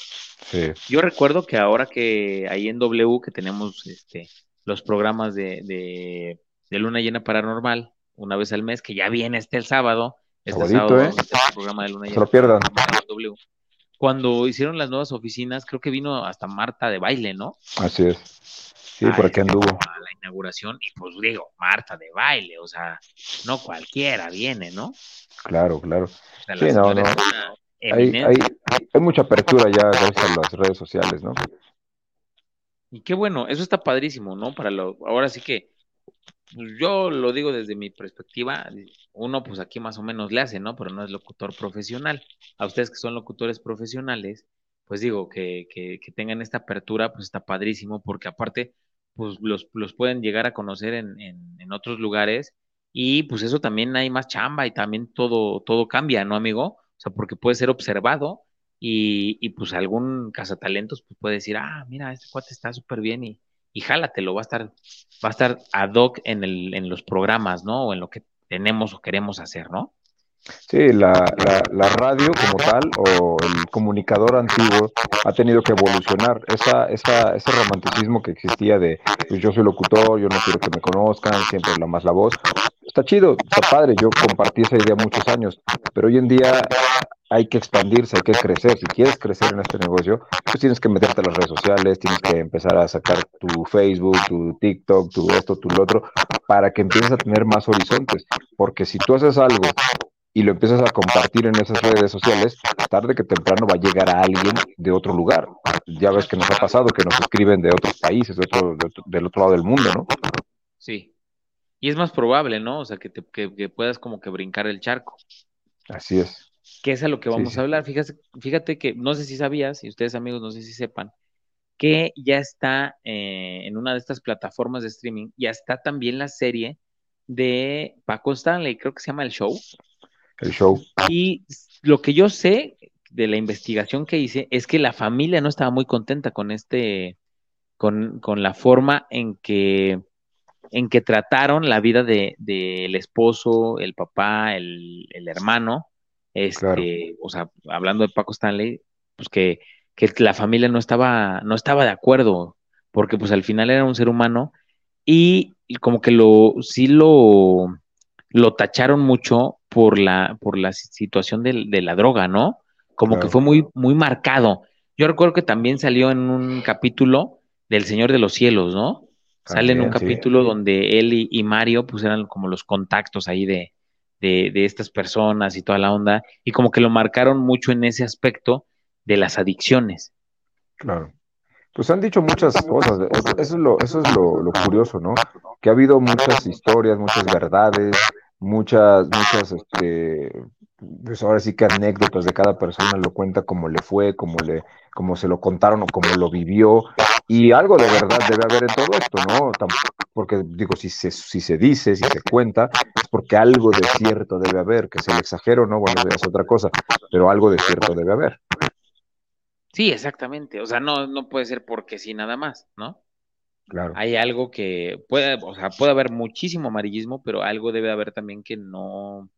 Sí. Yo recuerdo que ahora que ahí en W, que tenemos este, los programas de, de, Luna Llena Paranormal, una vez al mes, que ya viene este el sábado, este sábado, ¿eh? este programa de Luna Llena. Se lo pierdan. Cuando hicieron las nuevas oficinas, creo que vino hasta Marta de baile, ¿no? Así es. Sí, por aquí anduvo. A la inauguración, y pues digo, Marta de baile, o sea, no cualquiera viene, ¿no? Claro, claro. sí, no, no. Hay, hay, hay, mucha apertura ya gracias a las redes sociales, ¿no? Y qué bueno, eso está padrísimo, ¿no? Para lo, ahora sí que, pues yo lo digo desde mi perspectiva, uno pues aquí más o menos le hace, ¿no? Pero no es locutor profesional. A ustedes que son locutores profesionales, pues digo, que, que, que tengan esta apertura, pues está padrísimo, porque aparte, pues los, los pueden llegar a conocer en, en, en otros lugares y pues eso también hay más chamba y también todo, todo cambia, ¿no, amigo? O sea, porque puede ser observado y, y pues algún cazatalentos pues puede decir, ah, mira, este cuate está súper bien y, y jálatelo, va a estar, va a estar ad hoc en, el, en los programas, ¿no? O en lo que tenemos o queremos hacer, ¿no? Sí, la, la, la, radio como tal o el comunicador antiguo ha tenido que evolucionar. Esa, esa, ese romanticismo que existía de pues yo soy locutor, yo no quiero que me conozcan, siempre la más la voz, está chido, está padre, yo compartí esa idea muchos años, pero hoy en día hay que expandirse, hay que crecer. Si quieres crecer en este negocio, pues tienes que meterte a las redes sociales, tienes que empezar a sacar tu Facebook, tu TikTok, tu esto, tu lo otro, para que empieces a tener más horizontes. Porque si tú haces algo y lo empiezas a compartir en esas redes sociales, tarde que temprano va a llegar a alguien de otro lugar. Ya ves que nos ha pasado que nos escriben de otros países, de otro, del otro lado del mundo, ¿no? Sí, y es más probable, ¿no? O sea, que, te, que, puedas como que brincar el charco. Así es. Que es a lo que vamos a hablar. Fíjate, fíjate que, no sé si sabías, y ustedes amigos no sé si sepan, que ya está eh, en una de estas plataformas de streaming, ya está también la serie de Paco Stanley, creo que se llama El Show. El Show. Y lo que yo sé de la investigación que hice es que la familia no estaba muy contenta con este, con, con la forma en que en que trataron la vida del de, esposo, el papá, el, hermano, este, o sea, hablando de Paco Stanley, pues que, que, la familia no estaba, no estaba de acuerdo, porque pues al final era un ser humano y como que lo, sí lo, lo tacharon mucho por la, por la situación de, la droga, ¿no? Como que fue muy, muy marcado. Yo recuerdo que también salió en un capítulo del Señor de los Cielos, ¿no? Sale en un capítulo donde él y, Mario pues eran como los contactos ahí de, de, estas personas y toda la onda, y como que lo marcaron mucho en ese aspecto de las adicciones. Claro. Pues han dicho muchas cosas, eso, es, lo, eso es lo, lo, curioso, ¿no? Que ha habido muchas historias, muchas verdades, muchas, muchas, este, pues ahora sí que anécdotas de cada persona lo cuenta como le fue, como le, como se lo contaron o como lo vivió, y algo de verdad debe haber en todo esto, ¿no? Porque digo, si se, si se dice, si se cuenta, es porque algo de cierto debe haber, que se le exagero, ¿no? Bueno, es otra cosa, pero algo de cierto debe haber. Sí, exactamente. O sea, no, no puede ser porque sí nada más, ¿no? Claro. Hay algo que puede, o sea, puede haber muchísimo amarillismo, pero algo debe haber también que no,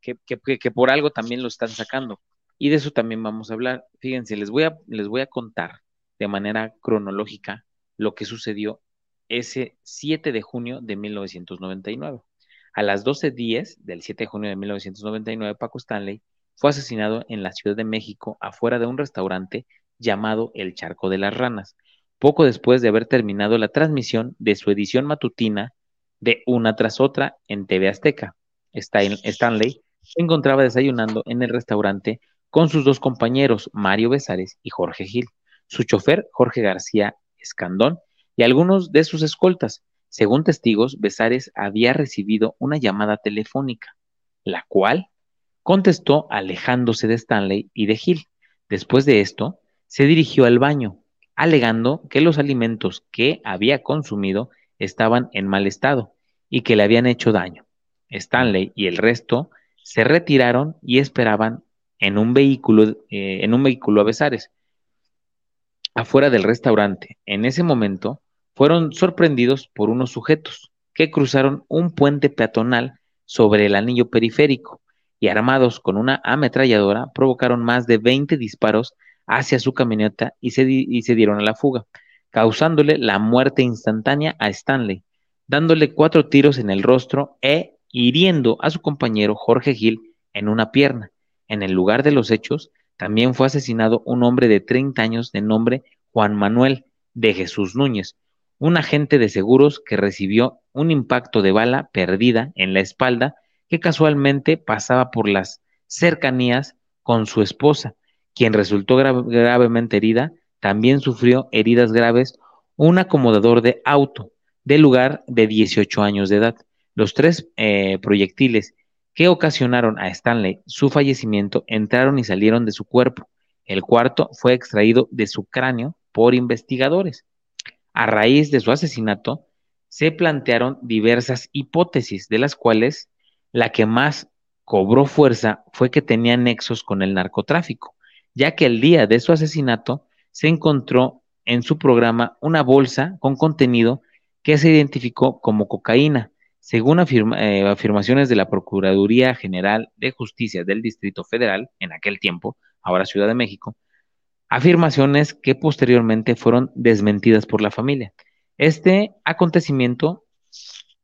que, que, que por algo también lo están sacando. Y de eso también vamos a hablar. Fíjense, les voy a, les voy a contar de manera cronológica lo que sucedió ese 7 de junio de 1999. A las 12.10 del 7 de junio de 1999, Paco Stanley fue asesinado en la Ciudad de México afuera de un restaurante llamado El Charco de las Ranas, poco después de haber terminado la transmisión de su edición matutina de una tras otra en TV Azteca. Stanley se encontraba desayunando en el restaurante con sus dos compañeros, Mario Besares y Jorge Gil, su chofer, Jorge García Escandón, y algunos de sus escoltas. Según testigos, Besares había recibido una llamada telefónica, la cual contestó alejándose de Stanley y de Gil. Después de esto, se dirigió al baño, alegando que los alimentos que había consumido estaban en mal estado y que le habían hecho daño. Stanley y el resto se retiraron y esperaban en un vehículo, eh, en un vehículo a Besares, afuera del restaurante. En ese momento fueron sorprendidos por unos sujetos que cruzaron un puente peatonal sobre el anillo periférico y armados con una ametralladora provocaron más de 20 disparos hacia su camioneta y se, y se dieron a la fuga, causándole la muerte instantánea a Stanley, dándole cuatro tiros en el rostro e hiriendo a su compañero Jorge Gil en una pierna. En el lugar de los hechos, también fue asesinado un hombre de 30 años de nombre Juan Manuel de Jesús Núñez, un agente de seguros que recibió un impacto de bala perdida en la espalda que casualmente pasaba por las cercanías con su esposa, quien resultó gravemente herida, también sufrió heridas graves un acomodador de auto del lugar de 18 años de edad. Los tres eh, proyectiles que ocasionaron a Stanley su fallecimiento entraron y salieron de su cuerpo. El cuarto fue extraído de su cráneo por investigadores. A raíz de su asesinato, se plantearon diversas hipótesis, de las cuales la que más cobró fuerza fue que tenía nexos con el narcotráfico, ya que el día de su asesinato se encontró en su programa una bolsa con contenido que se identificó como cocaína, según eh, afirmaciones de la Procuraduría General de Justicia del Distrito Federal, en aquel tiempo, ahora Ciudad de México, afirmaciones que posteriormente fueron desmentidas por la familia. Este acontecimiento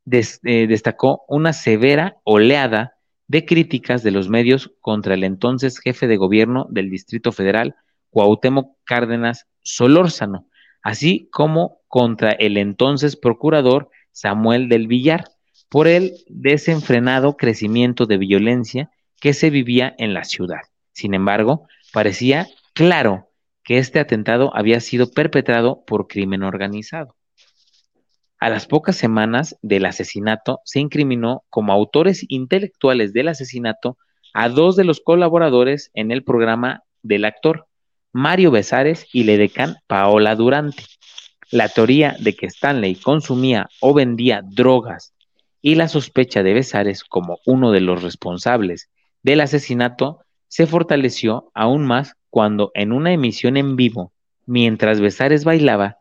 eh, destacó una severa oleada de críticas de los medios contra el entonces jefe de gobierno del Distrito Federal, Cuauhtémoc Cárdenas Solórzano, así como contra el entonces procurador Samuel del Villar, por el desenfrenado crecimiento de violencia que se vivía en la ciudad. Sin embargo, parecía claro que este atentado había sido perpetrado por crimen organizado. A las pocas semanas del asesinato se incriminó como autores intelectuales del asesinato a dos de los colaboradores en el programa del actor, Mario Besares y Ledecan Paola Durante. La teoría de que Stanley consumía o vendía drogas y la sospecha de Besares como uno de los responsables del asesinato se fortaleció aún más cuando en una emisión en vivo, mientras Besares bailaba,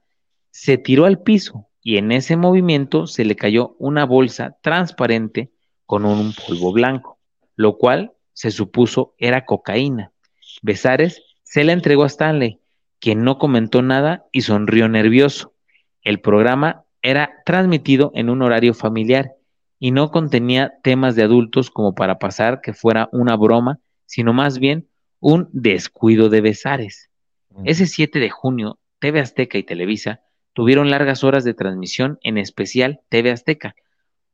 se tiró al piso y en ese movimiento se le cayó una bolsa transparente con un polvo blanco, lo cual se supuso era cocaína. Besares se la entregó a Stanley, quien no comentó nada y sonrió nervioso. El programa era transmitido en un horario familiar y no contenía temas de adultos como para pasar que fuera una broma, sino más bien un descuido de Besares. Ese 7 de junio, TV Azteca y Televisa tuvieron largas horas de transmisión, en especial TV Azteca,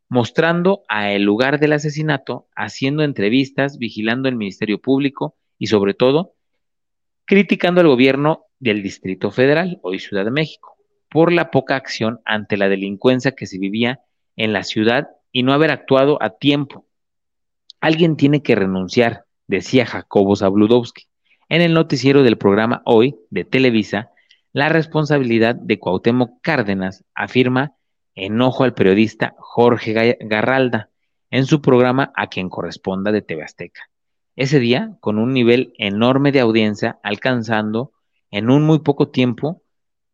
mostrando a el lugar del asesinato, haciendo entrevistas, vigilando el Ministerio Público y sobre todo criticando al gobierno del Distrito Federal, hoy Ciudad de México, por la poca acción ante la delincuencia que se vivía en la ciudad y no haber actuado a tiempo. Alguien tiene que renunciar, decía Jacobo Zabludowski. En el noticiero del programa Hoy de Televisa, la responsabilidad de Cuauhtémoc Cárdenas afirma enojo al periodista Jorge Garralda en su programa A quien corresponda de TV Azteca. Ese día, con un nivel enorme de audiencia, alcanzando en un muy poco tiempo,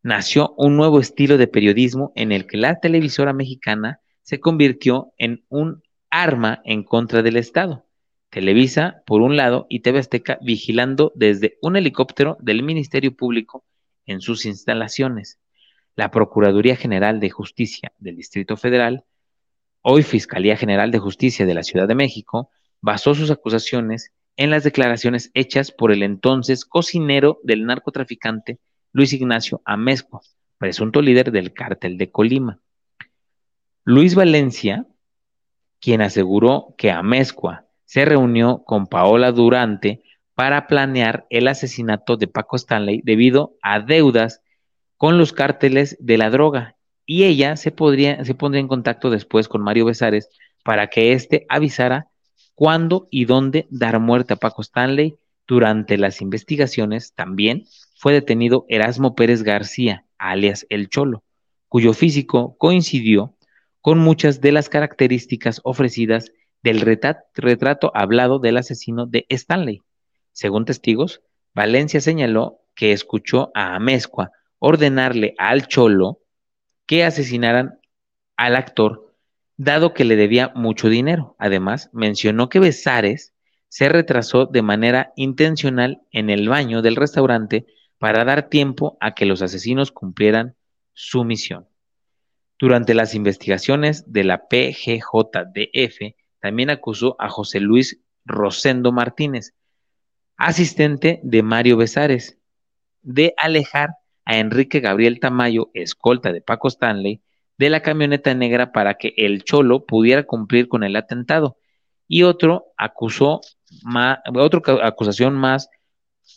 nació un nuevo estilo de periodismo en el que la televisora mexicana se convirtió en un arma en contra del Estado. Televisa, por un lado, y TV Azteca vigilando desde un helicóptero del Ministerio Público en sus instalaciones. La Procuraduría General de Justicia del Distrito Federal, hoy Fiscalía General de Justicia de la Ciudad de México, basó sus acusaciones en las declaraciones hechas por el entonces cocinero del narcotraficante Luis Ignacio Amezcua, presunto líder del cártel de Colima. Luis Valencia, quien aseguró que Amezcua se reunió con Paola Durante para planear el asesinato de Paco Stanley debido a deudas con los cárteles de la droga y ella se, podría, se pondría en contacto después con Mario Besares para que éste avisara cuándo y dónde dar muerte a Paco Stanley. Durante las investigaciones también fue detenido Erasmo Pérez García, alias El Cholo, cuyo físico coincidió con muchas de las características ofrecidas del retrato hablado del asesino de Stanley. Según testigos, Valencia señaló que escuchó a Amezcua ordenarle al Cholo que asesinaran al actor, dado que le debía mucho dinero. Además, mencionó que Besares se retrasó de manera intencional en el baño del restaurante para dar tiempo a que los asesinos cumplieran su misión. Durante las investigaciones de la PGJDF, también acusó a José Luis Rosendo Martínez, asistente de Mario Besares, de alejar a Enrique Gabriel Tamayo, escolta de Paco Stanley, de la camioneta negra para que el Cholo pudiera cumplir con el atentado. Y otro acusó, otra acusación más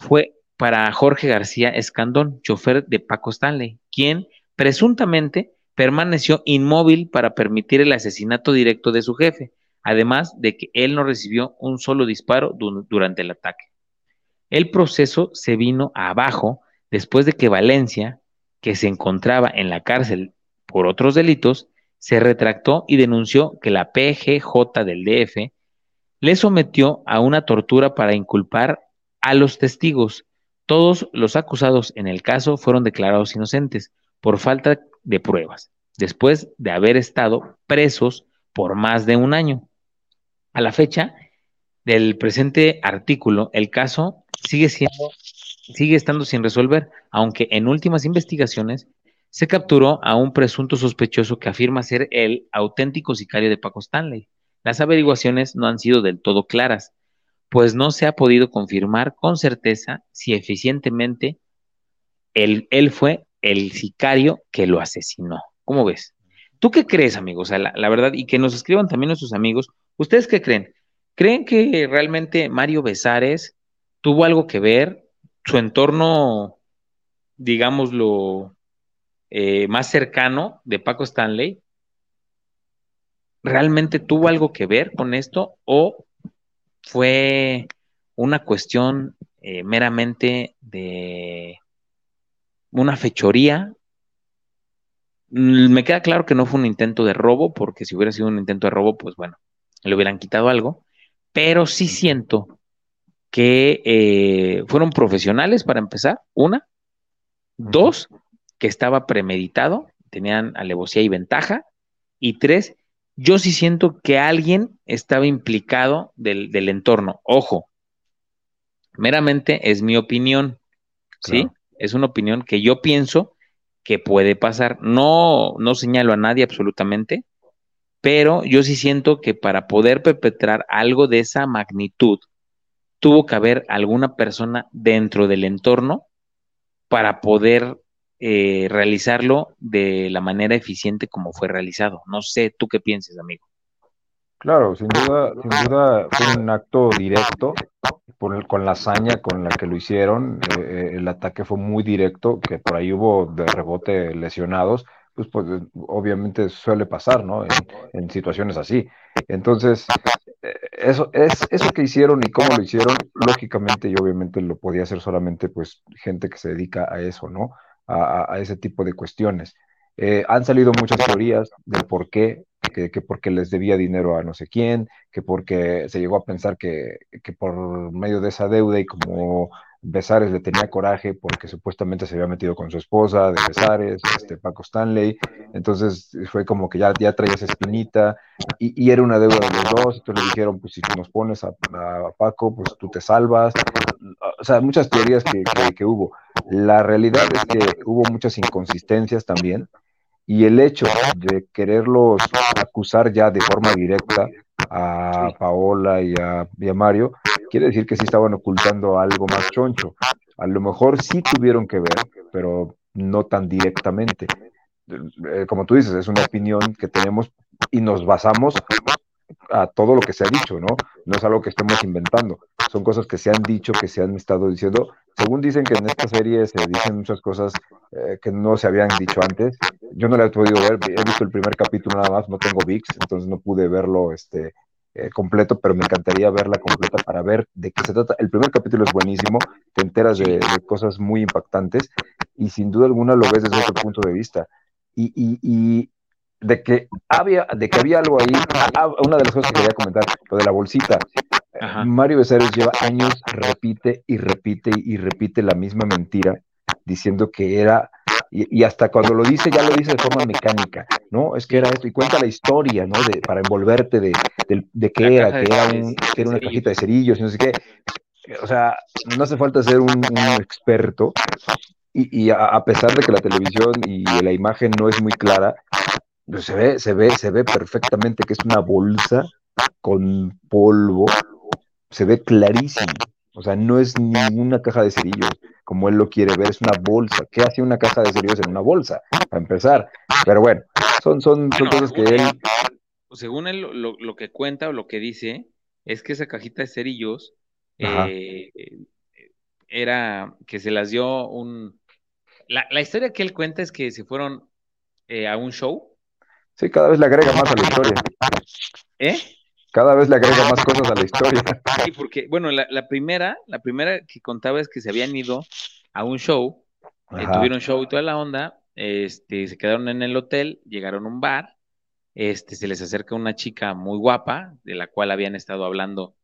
fue para Jorge García Escandón, chofer de Paco Stanley, quien presuntamente permaneció inmóvil para permitir el asesinato directo de su jefe, además de que él no recibió un solo disparo durante el ataque. El proceso se vino abajo después de que Valencia, que se encontraba en la cárcel por otros delitos, se retractó y denunció que la PGJ del DF le sometió a una tortura para inculpar a los testigos. Todos los acusados en el caso fueron declarados inocentes por falta de pruebas, después de haber estado presos por más de un año. A la fecha del presente artículo, el caso sigue siendo sigue estando sin resolver, aunque en últimas investigaciones se capturó a un presunto sospechoso que afirma ser el auténtico sicario de Paco Stanley. Las averiguaciones no han sido del todo claras, pues no se ha podido confirmar con certeza si eficientemente él, él fue el sicario que lo asesinó. ¿Cómo ves? ¿Tú qué crees, amigos? la, la, verdad, y que nos escriban también nuestros amigos, ¿ustedes qué creen? ¿Creen que realmente Mario Besares tuvo algo que ver? su entorno, digámoslo, eh, más cercano de Paco Stanley, realmente tuvo algo que ver con esto o fue una cuestión eh, meramente de una fechoría. Mm, me queda claro que no fue un intento de robo, porque si hubiera sido un intento de robo, pues bueno, le hubieran quitado algo, pero sí siento que eh, fueron profesionales para empezar, una. Dos, que estaba premeditado, tenían alevosía y ventaja. Y tres, yo sí siento que alguien estaba implicado del, entorno. Ojo, meramente es mi opinión, ¿sí? Es una opinión que yo pienso que puede pasar. No, no señalo a nadie absolutamente, pero yo sí siento que para poder perpetrar algo de esa magnitud, tuvo que haber alguna persona dentro del entorno para poder eh, realizarlo de la manera eficiente como fue realizado. No sé, ¿tú qué piensas, amigo? Claro, sin duda, sin duda fue un acto directo con la hazaña con la que lo hicieron. Eh, eh, el ataque fue muy directo, que por ahí hubo de rebote lesionados, pues, pues obviamente suele pasar, ¿no? En, situaciones así. Entonces, eh, eso, es, eso que hicieron y cómo lo hicieron, lógicamente y obviamente lo podía hacer solamente pues gente que se dedica a eso, ¿no? A, ese tipo de cuestiones. Eh, han salido muchas teorías del por qué, que, que, porque les debía dinero a no sé quién, que porque se llegó a pensar que, que por medio de esa deuda y como Besares le tenía coraje porque supuestamente se había metido con su esposa de Besares, este Paco Stanley, entonces fue como que ya, ya traía esa espinita y, era una deuda de los dos, entonces le dijeron, pues si tú nos pones a, Paco, pues tú te salvas, o sea, muchas teorías que, que, hubo. La realidad es que hubo muchas inconsistencias también y el hecho de quererlos acusar ya de forma directa a Paola y a, y a, Mario, quiere decir que sí estaban ocultando algo más choncho. A lo mejor sí tuvieron que ver, pero no tan directamente. Eh, como tú dices, es una opinión que tenemos y nos basamos a todo lo que se ha dicho, ¿no? No es algo que estemos inventando, son cosas que se han dicho, que se han estado diciendo. Según dicen que en esta serie se dicen muchas cosas eh, que no se habían dicho antes. Yo no la he podido ver, he visto el primer capítulo nada más, no tengo VIX, entonces no pude verlo este, eh, completo, pero me encantaría verla completa para ver de qué se trata. El primer capítulo es buenísimo, te enteras de, cosas muy impactantes y sin duda alguna lo ves desde otro punto de vista. Y, y, y de que había, de que había algo ahí, ah, una de las cosas que quería comentar, lo de la bolsita. Mario Becerra lleva años, repite y repite y repite la misma mentira, diciendo que era, y, hasta cuando lo dice, ya lo dice de forma mecánica, ¿no? Es que era esto, y cuenta la historia, ¿no? De, para envolverte de, de, qué era, que era, un, que era una cajita de cerillos, y no sé qué. O sea, no hace falta ser un, experto, y, a, pesar de que la televisión y la imagen no es muy clara, pues se ve, se ve, se ve perfectamente que es una bolsa con polvo, se ve clarísimo. O sea, no es ninguna caja de cerillos como él lo quiere ver, es una bolsa. ¿Qué hace una caja de cerillos en una bolsa? Para empezar. Pero bueno, son, son, son cosas que él. Según él, lo, que cuenta o lo que dice es que esa cajita de cerillos eh, era que se las dio un. La, la, historia que él cuenta es que se fueron eh, a un show Sí, cada vez le agrega más a la historia. ¿Eh? Cada vez le agrega más cosas a la historia. Sí, porque, bueno, la, primera, la primera que contaba es que se habían ido a un show, eh, tuvieron show y toda la onda, este, se quedaron en el hotel, llegaron a un bar, este, se les acerca una chica muy guapa, de la cual habían estado hablando,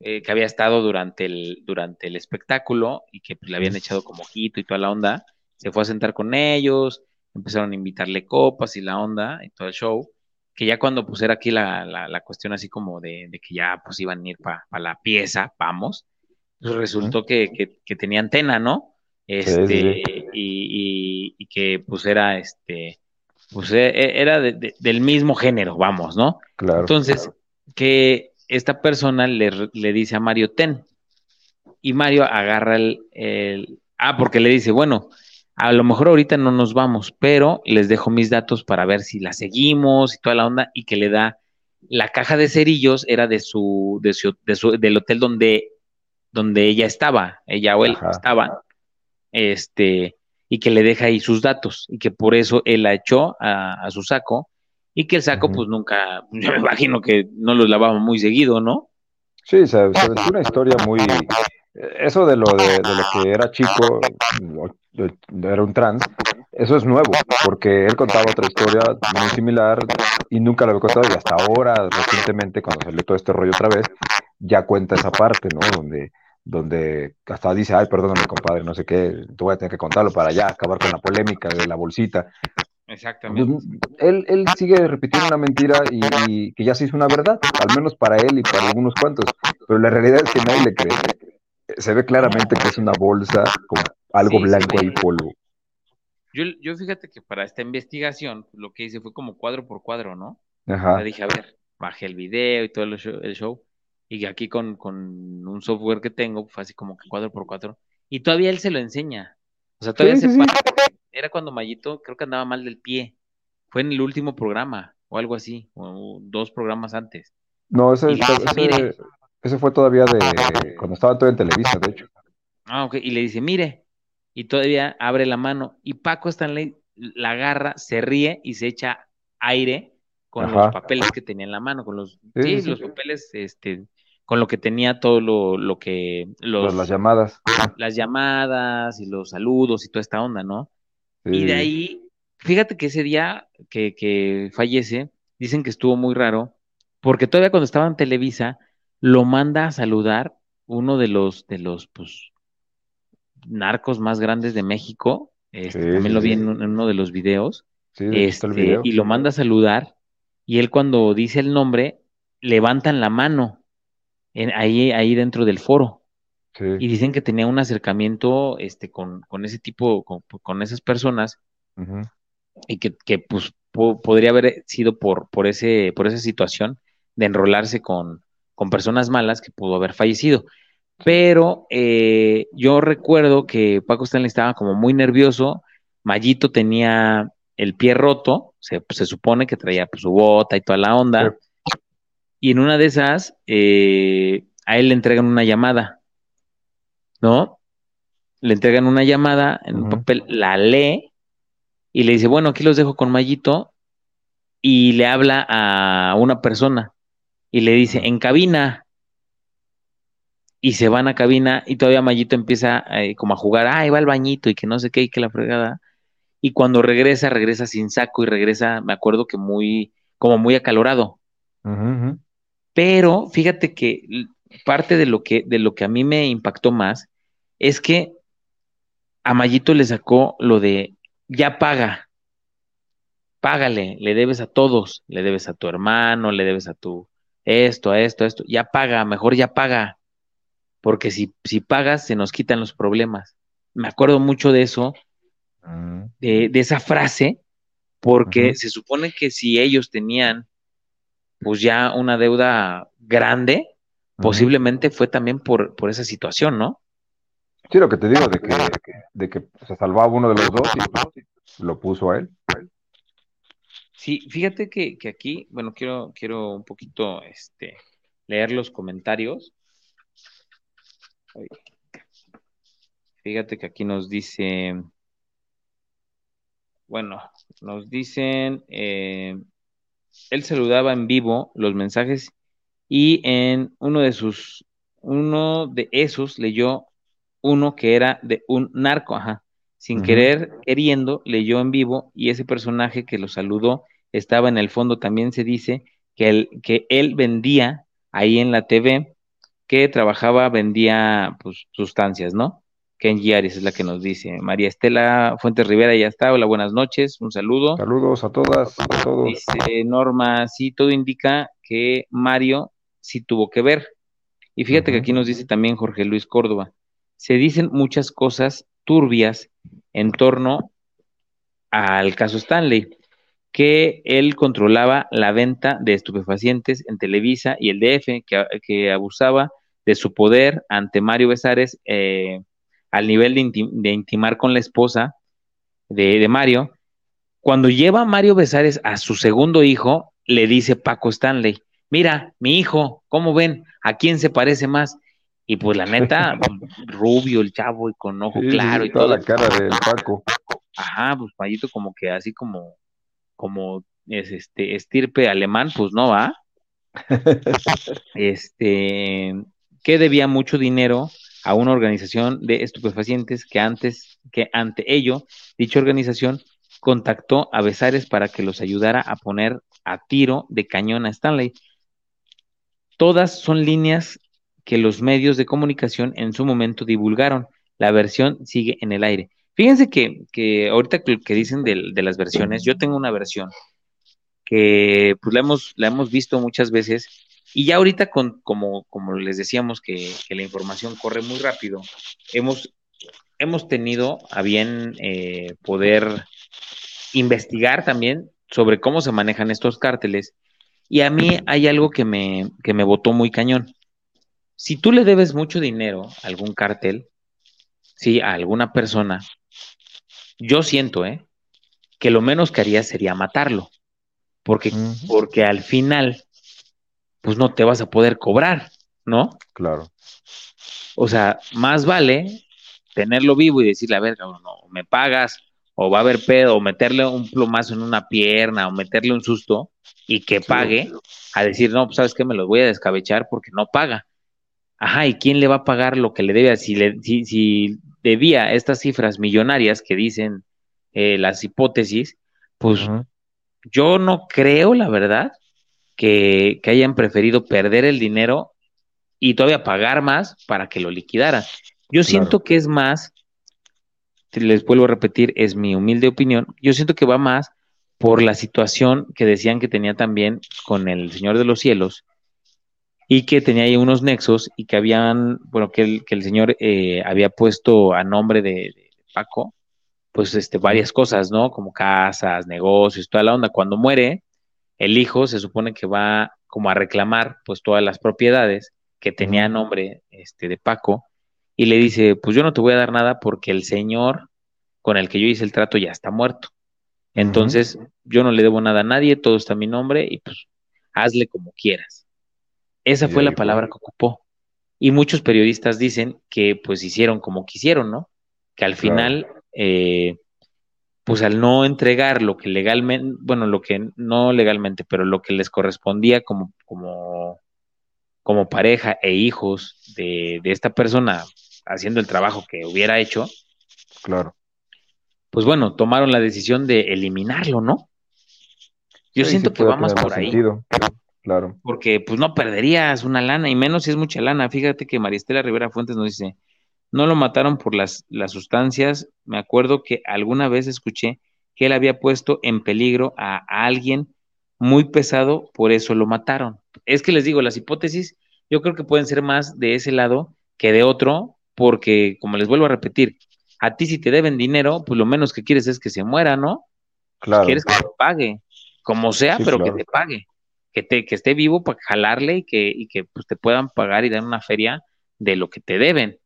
eh, que había estado durante el, durante el espectáculo y que pues, le habían echado como ojito y toda la onda, se fue a sentar con ellos, empezaron a invitarle copas y la onda y todo el show, que ya cuando pues era aquí la, la, cuestión así como de, que ya pues iban a ir para la pieza, vamos, pues resultó que, que, tenía antena, ¿no? Este, Y, y, que pues era este, pues e, e, era del mismo género, vamos, ¿no? Claro. Entonces, que esta persona le, le, dice a Mario Ten, y Mario agarra el, el, ah, porque le dice, bueno, a lo mejor ahorita no nos vamos, pero les dejo mis datos para ver si la seguimos y toda la onda y que le da la caja de cerillos era de su, de su, de su del hotel donde, donde ella estaba, ella o él estaban, este, y que le deja ahí sus datos y que por eso él la echó a, su saco y que el saco pues nunca, yo me imagino que no los lavaba muy seguido, ¿no? Sí, se, se una historia muy, eso de lo de, lo que era chico, era un trans, eso es nuevo, porque él contaba otra historia muy similar y nunca lo había contado y hasta ahora, recientemente, cuando salió todo este rollo otra vez, ya cuenta esa parte, ¿no? Donde, donde hasta dice, ay, perdóname, compadre, no sé qué, tú voy a tener que contarlo para ya acabar con la polémica de la bolsita. Exactamente. Él, él sigue repitiendo una mentira y, que ya se hizo una verdad, al menos para él y para algunos cuantos, pero la realidad es que nadie le cree. Se ve claramente que es una bolsa con algo blanco y polvo. Yo, yo fíjate que para esta investigación lo que hice fue como cuadro por cuadro, ¿no? Ajá. dije, a ver, bajé el video y todo el show, y aquí con, con, un software que tengo, fue así como que cuadro por cuadro, y todavía él se lo enseña. O sea, todavía se Era cuando Mayito creo que andaba mal del pie. Fue en el último programa, o algo así, o dos programas antes. No, ese, ese, ese fue todavía de cuando estaba todo en Televisa, de hecho. Ah, ok. Y le dice, mire, y todavía abre la mano. Y Paco Stanley la agarra, se ríe y se echa aire con los papeles que tenía en la mano, con los, sí, los papeles, este, con lo que tenía todo lo, lo que, los, las llamadas. Las llamadas y los saludos y toda esta onda, ¿no? Y de ahí, fíjate que ese día que, que fallece, dicen que estuvo muy raro, porque todavía cuando estaba en Televisa, lo manda a saludar uno de los, de los, pues, narcos más grandes de México. Este, también lo vi en, uno de los videos. Este, y lo manda a saludar. Y él cuando dice el nombre, levantan la mano en, ahí, ahí dentro del foro. Y dicen que tenía un acercamiento este, con, con ese tipo, con, esas personas. Y que, que pues podría haber sido por, por, ese, por esa situación de enrolarse con, con personas malas que pudo haber fallecido. Pero eh, yo recuerdo que Paco Stanley estaba como muy nervioso, Mayito tenía el pie roto, se, pues, se supone que traía pues, su bota y toda la onda, y en una de esas eh, a él le entregan una llamada, ¿no? Le entregan una llamada en un papel, la lee y le dice, bueno, aquí los dejo con Mayito, y le habla a una persona y le dice, en cabina, y se van a cabina y todavía Mayito empieza eh, como a jugar, ah, va al bañito y que no sé qué y que la fregada. Y cuando regresa, regresa sin saco y regresa, me acuerdo que muy, como muy acalorado. Pero fíjate que parte de lo que, de lo que a mí me impactó más es que a Mayito le sacó lo de ya paga, págale, le debes a todos, le debes a tu hermano, le debes a tu esto, a esto, a esto, ya paga, mejor ya paga porque si, si pagas se nos quitan los problemas. Me acuerdo mucho de eso, mm. de, esa frase, porque se supone que si ellos tenían pues ya una deuda grande, posiblemente fue también por, por esa situación, ¿no? Sí, lo que te digo, de que, de que se salvaba uno de los dos y lo puso a él. Sí, fíjate que, que, aquí, bueno, quiero, quiero un poquito este, leer los comentarios. Fíjate que aquí nos dice, bueno, nos dicen, eh, él saludaba en vivo los mensajes y en uno de sus, uno de esos leyó uno que era de un narco, ajá, sin querer, queriendo, leyó en vivo y ese personaje que lo saludó estaba en el fondo, también se dice que él, que él vendía ahí en la TV que trabajaba, vendía pues, sustancias, ¿no? Kenji Aries es la que nos dice. María Estela Fuentes Rivera ya está. Hola, buenas noches. Un saludo. Saludos a todas, a todos. Dice Norma, sí, todo indica que Mario sí tuvo que ver. Y fíjate que aquí nos dice también Jorge Luis Córdoba. Se dicen muchas cosas turbias en torno al caso Stanley, que él controlaba la venta de estupefacientes en Televisa y el DF, que, que abusaba de su poder ante Mario Besares eh, al nivel de, intimar con la esposa de, Mario. Cuando lleva a Mario Besares a su segundo hijo, le dice Paco Stanley, mira, mi hijo, ¿cómo ven? ¿A quién se parece más? Y pues la neta, rubio el chavo y con ojo claro y toda la cara del Paco. Ajá, pues Payito como que así como, como es este estirpe alemán, pues no va. este, que debía mucho dinero a una organización de estupefacientes que antes que ante ello dicha organización contactó a Besares para que los ayudara a poner a tiro de cañón a Stanley. Todas son líneas que los medios de comunicación en su momento divulgaron. La versión sigue en el aire. Fíjense que, que ahorita que, dicen de, de, las versiones, yo tengo una versión que pues la hemos, la hemos visto muchas veces y ya ahorita, con, como, como les decíamos que, la información corre muy rápido, hemos, hemos tenido a bien eh, poder investigar también sobre cómo se manejan estos cárteles. Y a mí hay algo que me, que me botó muy cañón. Si tú le debes mucho dinero a algún cártel, sí, a alguna persona, yo siento, ¿eh? Que lo menos que haría sería matarlo. Porque, porque al final pues no te vas a poder cobrar, ¿no? Claro. O sea, más vale tenerlo vivo y decirle, a ver, no, me pagas, o va a haber pedo, o meterle un plumazo en una pierna, o meterle un susto, y que pague, a decir, no, pues sabes que me los voy a descabechar porque no paga. Ajá, ¿y quién le va a pagar lo que le debe? Si, le, si, si debía estas cifras millonarias que dicen eh, las hipótesis, pues yo no creo, la verdad, que, hayan preferido perder el dinero y todavía pagar más para que lo liquidaran. Yo siento que es más, les vuelvo a repetir, es mi humilde opinión, yo siento que va más por la situación que decían que tenía también con el Señor de los Cielos y que tenía ahí unos nexos y que habían, bueno, que el, que el Señor eh, había puesto a nombre de, de, Paco, pues este, varias cosas, ¿no? Como casas, negocios, toda la onda. Cuando muere, el hijo se supone que va como a reclamar pues todas las propiedades que tenía nombre este, de Paco y le dice, pues yo no te voy a dar nada porque el señor con el que yo hice el trato ya está muerto. Entonces, yo no le debo nada a nadie, todo está a mi nombre y pues hazle como quieras. Esa fue la palabra que ocupó. Y muchos periodistas dicen que pues hicieron como quisieron, ¿no? Que al final, eh, pues al no entregar lo que legalmente, bueno, lo que no legalmente, pero lo que les correspondía como, como, como pareja e hijos de, de esta persona haciendo el trabajo que hubiera hecho. Claro. Pues bueno, tomaron la decisión de eliminarlo, ¿no? Yo siento que va más por ahí. Claro. Porque pues no perderías una lana, y menos si es mucha lana. Fíjate que Maristela Rivera Fuentes nos dice, no lo mataron por las, las sustancias. Me acuerdo que alguna vez escuché que él había puesto en peligro a, alguien muy pesado, por eso lo mataron. Es que les digo, las hipótesis yo creo que pueden ser más de ese lado que de otro, porque como les vuelvo a repetir, a ti si te deben dinero, pues lo menos que quieres es que se muera, ¿no? Claro. Quieres que te pague, como sea, pero que te pague que, te, que esté vivo para jalarle y que, y que pues, te puedan pagar y dar una feria de lo que te deben.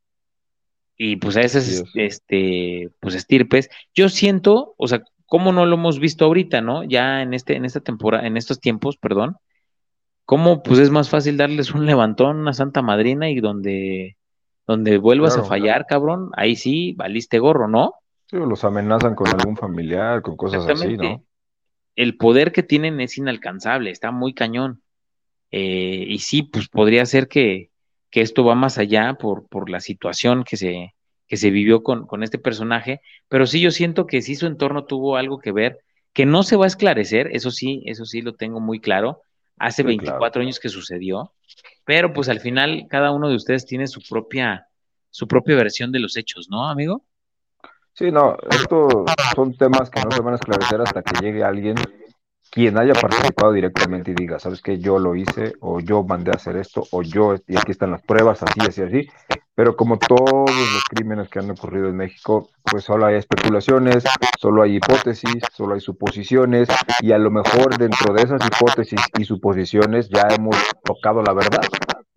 Y pues a esas, este, pues estirpes, yo siento, o sea, cómo no lo hemos visto ahorita, ¿no? Ya en este, en esta temporada, en estos tiempos, perdón, cómo pues es más fácil darles un levantón, una santa madrina y donde, donde vuelvas a fallar, cabrón, ahí sí, valiste gorro, ¿no? Sí, los amenazan con algún familiar, con cosas así, ¿no? El poder que tienen es inalcanzable, está muy cañón. Eh, y sí, pues podría ser que, que, esto va más allá por, por la situación que se, que se vivió con, con, este personaje, pero sí yo siento que sí su entorno tuvo algo que ver, que no se va a esclarecer, eso sí, eso sí lo tengo muy claro, hace 24 años que sucedió, pero pues al final cada uno de ustedes tiene su propia, su propia versión de los hechos, ¿no, amigo? Sí, no, estos son temas que no se van a esclarecer hasta que llegue alguien quien haya participado directamente y diga, sabes que yo lo hice, o yo mandé a hacer esto, o yo, y aquí están las pruebas, así, así, así. Pero como todos los crímenes que han ocurrido en México, pues solo hay especulaciones, solo hay hipótesis, solo hay suposiciones, y a lo mejor dentro de esas hipótesis y suposiciones ya hemos tocado la verdad,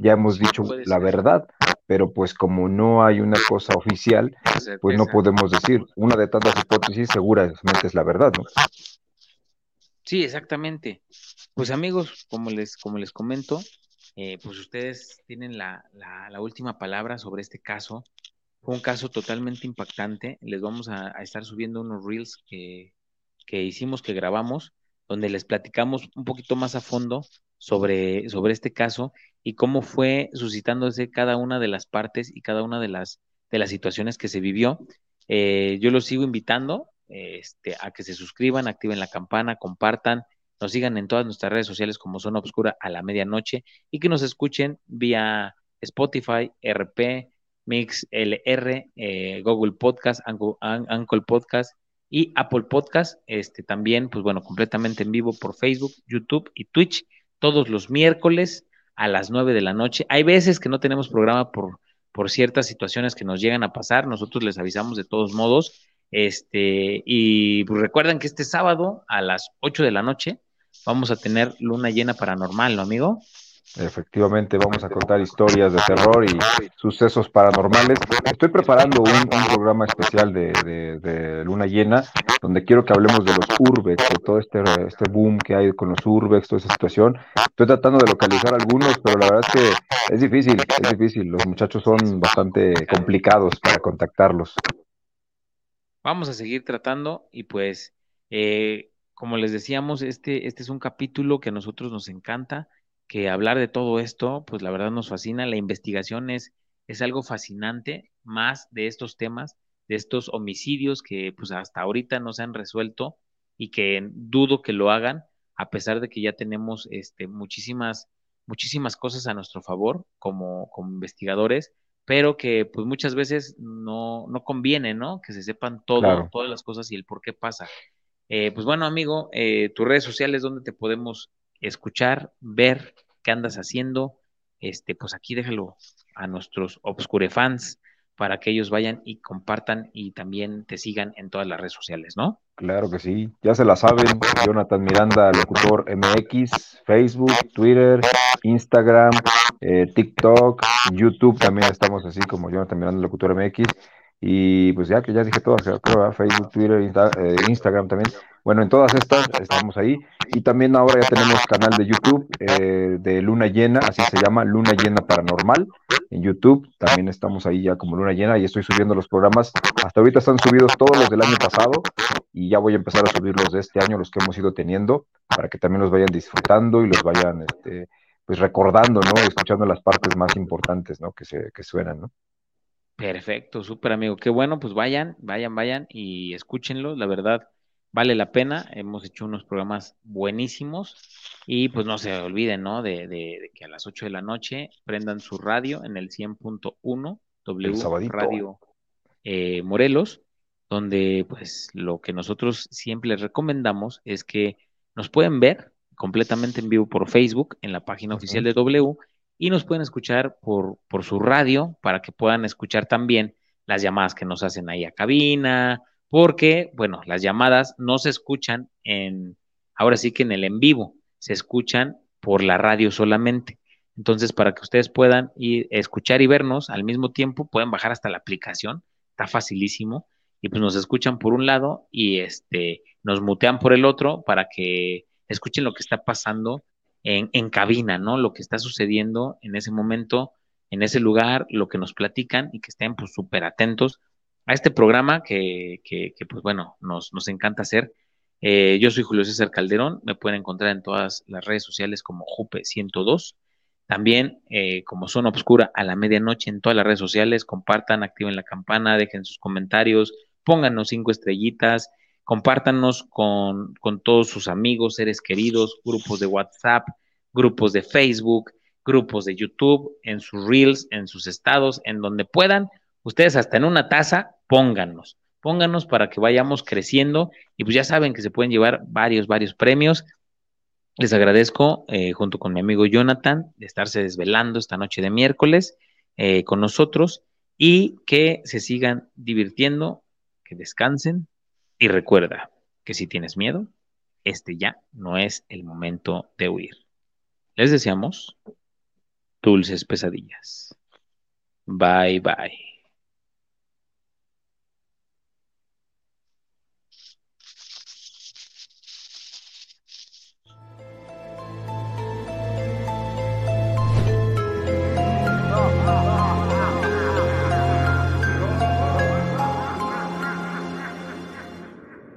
ya hemos dicho la verdad, pero pues como no hay una cosa oficial, pues no podemos decir. Una de tantas hipótesis seguramente es la verdad, ¿no? Sí, exactamente. Pues amigos, como les, como les comento, eh, pues ustedes tienen la, la, última palabra sobre este caso. Fue un caso totalmente impactante. Les vamos a, estar subiendo unos reels que, que hicimos, que grabamos, donde les platicamos un poquito más a fondo sobre, sobre este caso y cómo fue suscitándose cada una de las partes y cada una de las, de las situaciones que se vivió. Eh, yo los sigo invitando este, a que se suscriban, activen la campana, compartan, nos sigan en todas nuestras redes sociales como Zona Obscura a la medianoche y que nos escuchen vía Spotify, RP, Mix LR, eh, Google Podcast, Anchor Podcast y Apple Podcast. Este también, pues bueno, completamente en vivo por Facebook, YouTube y Twitch todos los miércoles a las 9 de la noche. Hay veces que no tenemos programa por, por ciertas situaciones que nos llegan a pasar, nosotros les avisamos de todos modos. Este, y pues recuerden que este sábado a las 8 de la noche vamos a tener luna llena paranormal, ¿no, amigo? Efectivamente, vamos a contar historias de terror y sucesos paranormales. Estoy preparando un, programa especial de, Luna Llena, donde quiero que hablemos de los urbex, de todo este, este boom que hay con los urbex, toda esa situación. Estoy tratando de localizar algunos, pero la verdad es que es difícil, es difícil. Los muchachos son bastante complicados para contactarlos. Vamos a seguir tratando y pues, eh, como les decíamos, este, este es un capítulo que a nosotros nos encanta que hablar de todo esto, pues la verdad nos fascina. La investigación es, es algo fascinante, más de estos temas, de estos homicidios que pues hasta ahorita no se han resuelto y que dudo que lo hagan, a pesar de que ya tenemos este, muchísimas, muchísimas cosas a nuestro favor como, como investigadores, pero que pues muchas veces no, no conviene, ¿no? Que se sepan todo, todas las cosas y el por qué pasa. Eh, pues bueno, amigo, eh, tus redes sociales, ¿dónde te podemos escuchar, ver qué andas haciendo, este, pues aquí déjalo a nuestros Obscure fans, para que ellos vayan y compartan y también te sigan en todas las redes sociales, ¿no? Claro que sí, ya se la saben, Jonathan Miranda, locutor MX, Facebook, Twitter, Instagram, eh, TikTok, YouTube, también estamos así como Jonathan Miranda, locutor MX, y pues ya que ya dije todas, creo, Facebook, Twitter, eh, Instagram también. Bueno, en todas estas estamos ahí. Y también ahora ya tenemos canal de YouTube eh, de Luna Llena, así se llama, Luna Llena Paranormal. En YouTube también estamos ahí ya como Luna Llena y estoy subiendo los programas. Hasta ahorita están subidos todos los del año pasado y ya voy a empezar a subir los de este año, los que hemos ido teniendo, para que también los vayan disfrutando y los vayan este, pues recordando, ¿no? Escuchando las partes más importantes, ¿no? Que, se, que suenan, ¿no? Perfecto, súper amigo. Qué bueno, pues vayan, vayan, vayan y escúchenlo. La verdad, vale la pena. Hemos hecho unos programas buenísimos y pues no se olviden, ¿no? De, de, que a las 8 de la noche prendan su radio en el 100.1 W Radio eh, Morelos, donde pues lo que nosotros siempre les recomendamos es que nos pueden ver completamente en vivo por Facebook en la página oficial de W y nos pueden escuchar por, por su radio para que puedan escuchar también las llamadas que nos hacen ahí a cabina, porque, bueno, las llamadas no se escuchan en, ahora sí que en el en vivo, se escuchan por la radio solamente. Entonces, para que ustedes puedan ir, escuchar y vernos al mismo tiempo, pueden bajar hasta la aplicación, está facilísimo, y pues nos escuchan por un lado y este, nos mutean por el otro para que escuchen lo que está pasando en, cabina, ¿no? Lo que está sucediendo en ese momento, en ese lugar, lo que nos platican y que estén pues súper atentos a este programa que, que, pues bueno, nos, nos encanta hacer. Eh, yo soy Julio César Calderón, me pueden encontrar en todas las redes sociales como Jupe102. También eh, como Zona Obscura a la medianoche en todas las redes sociales, compartan, activen la campana, dejen sus comentarios, pónganos cinco estrellitas, compártanos con, todos sus amigos, seres queridos, grupos de WhatsApp, grupos de Facebook, grupos de YouTube, en sus reels, en sus estados, en donde puedan. Ustedes hasta en una taza, pónganos, pónganos para que vayamos creciendo y pues ya saben que se pueden llevar varios, varios premios. Les agradezco, eh, junto con mi amigo Jonathan, de estarse desvelando esta noche de miércoles eh, con nosotros y que se sigan divirtiendo, que descansen, y recuerda que si tienes miedo, este ya no es el momento de huir. Les deseamos dulces pesadillas. Bye bye.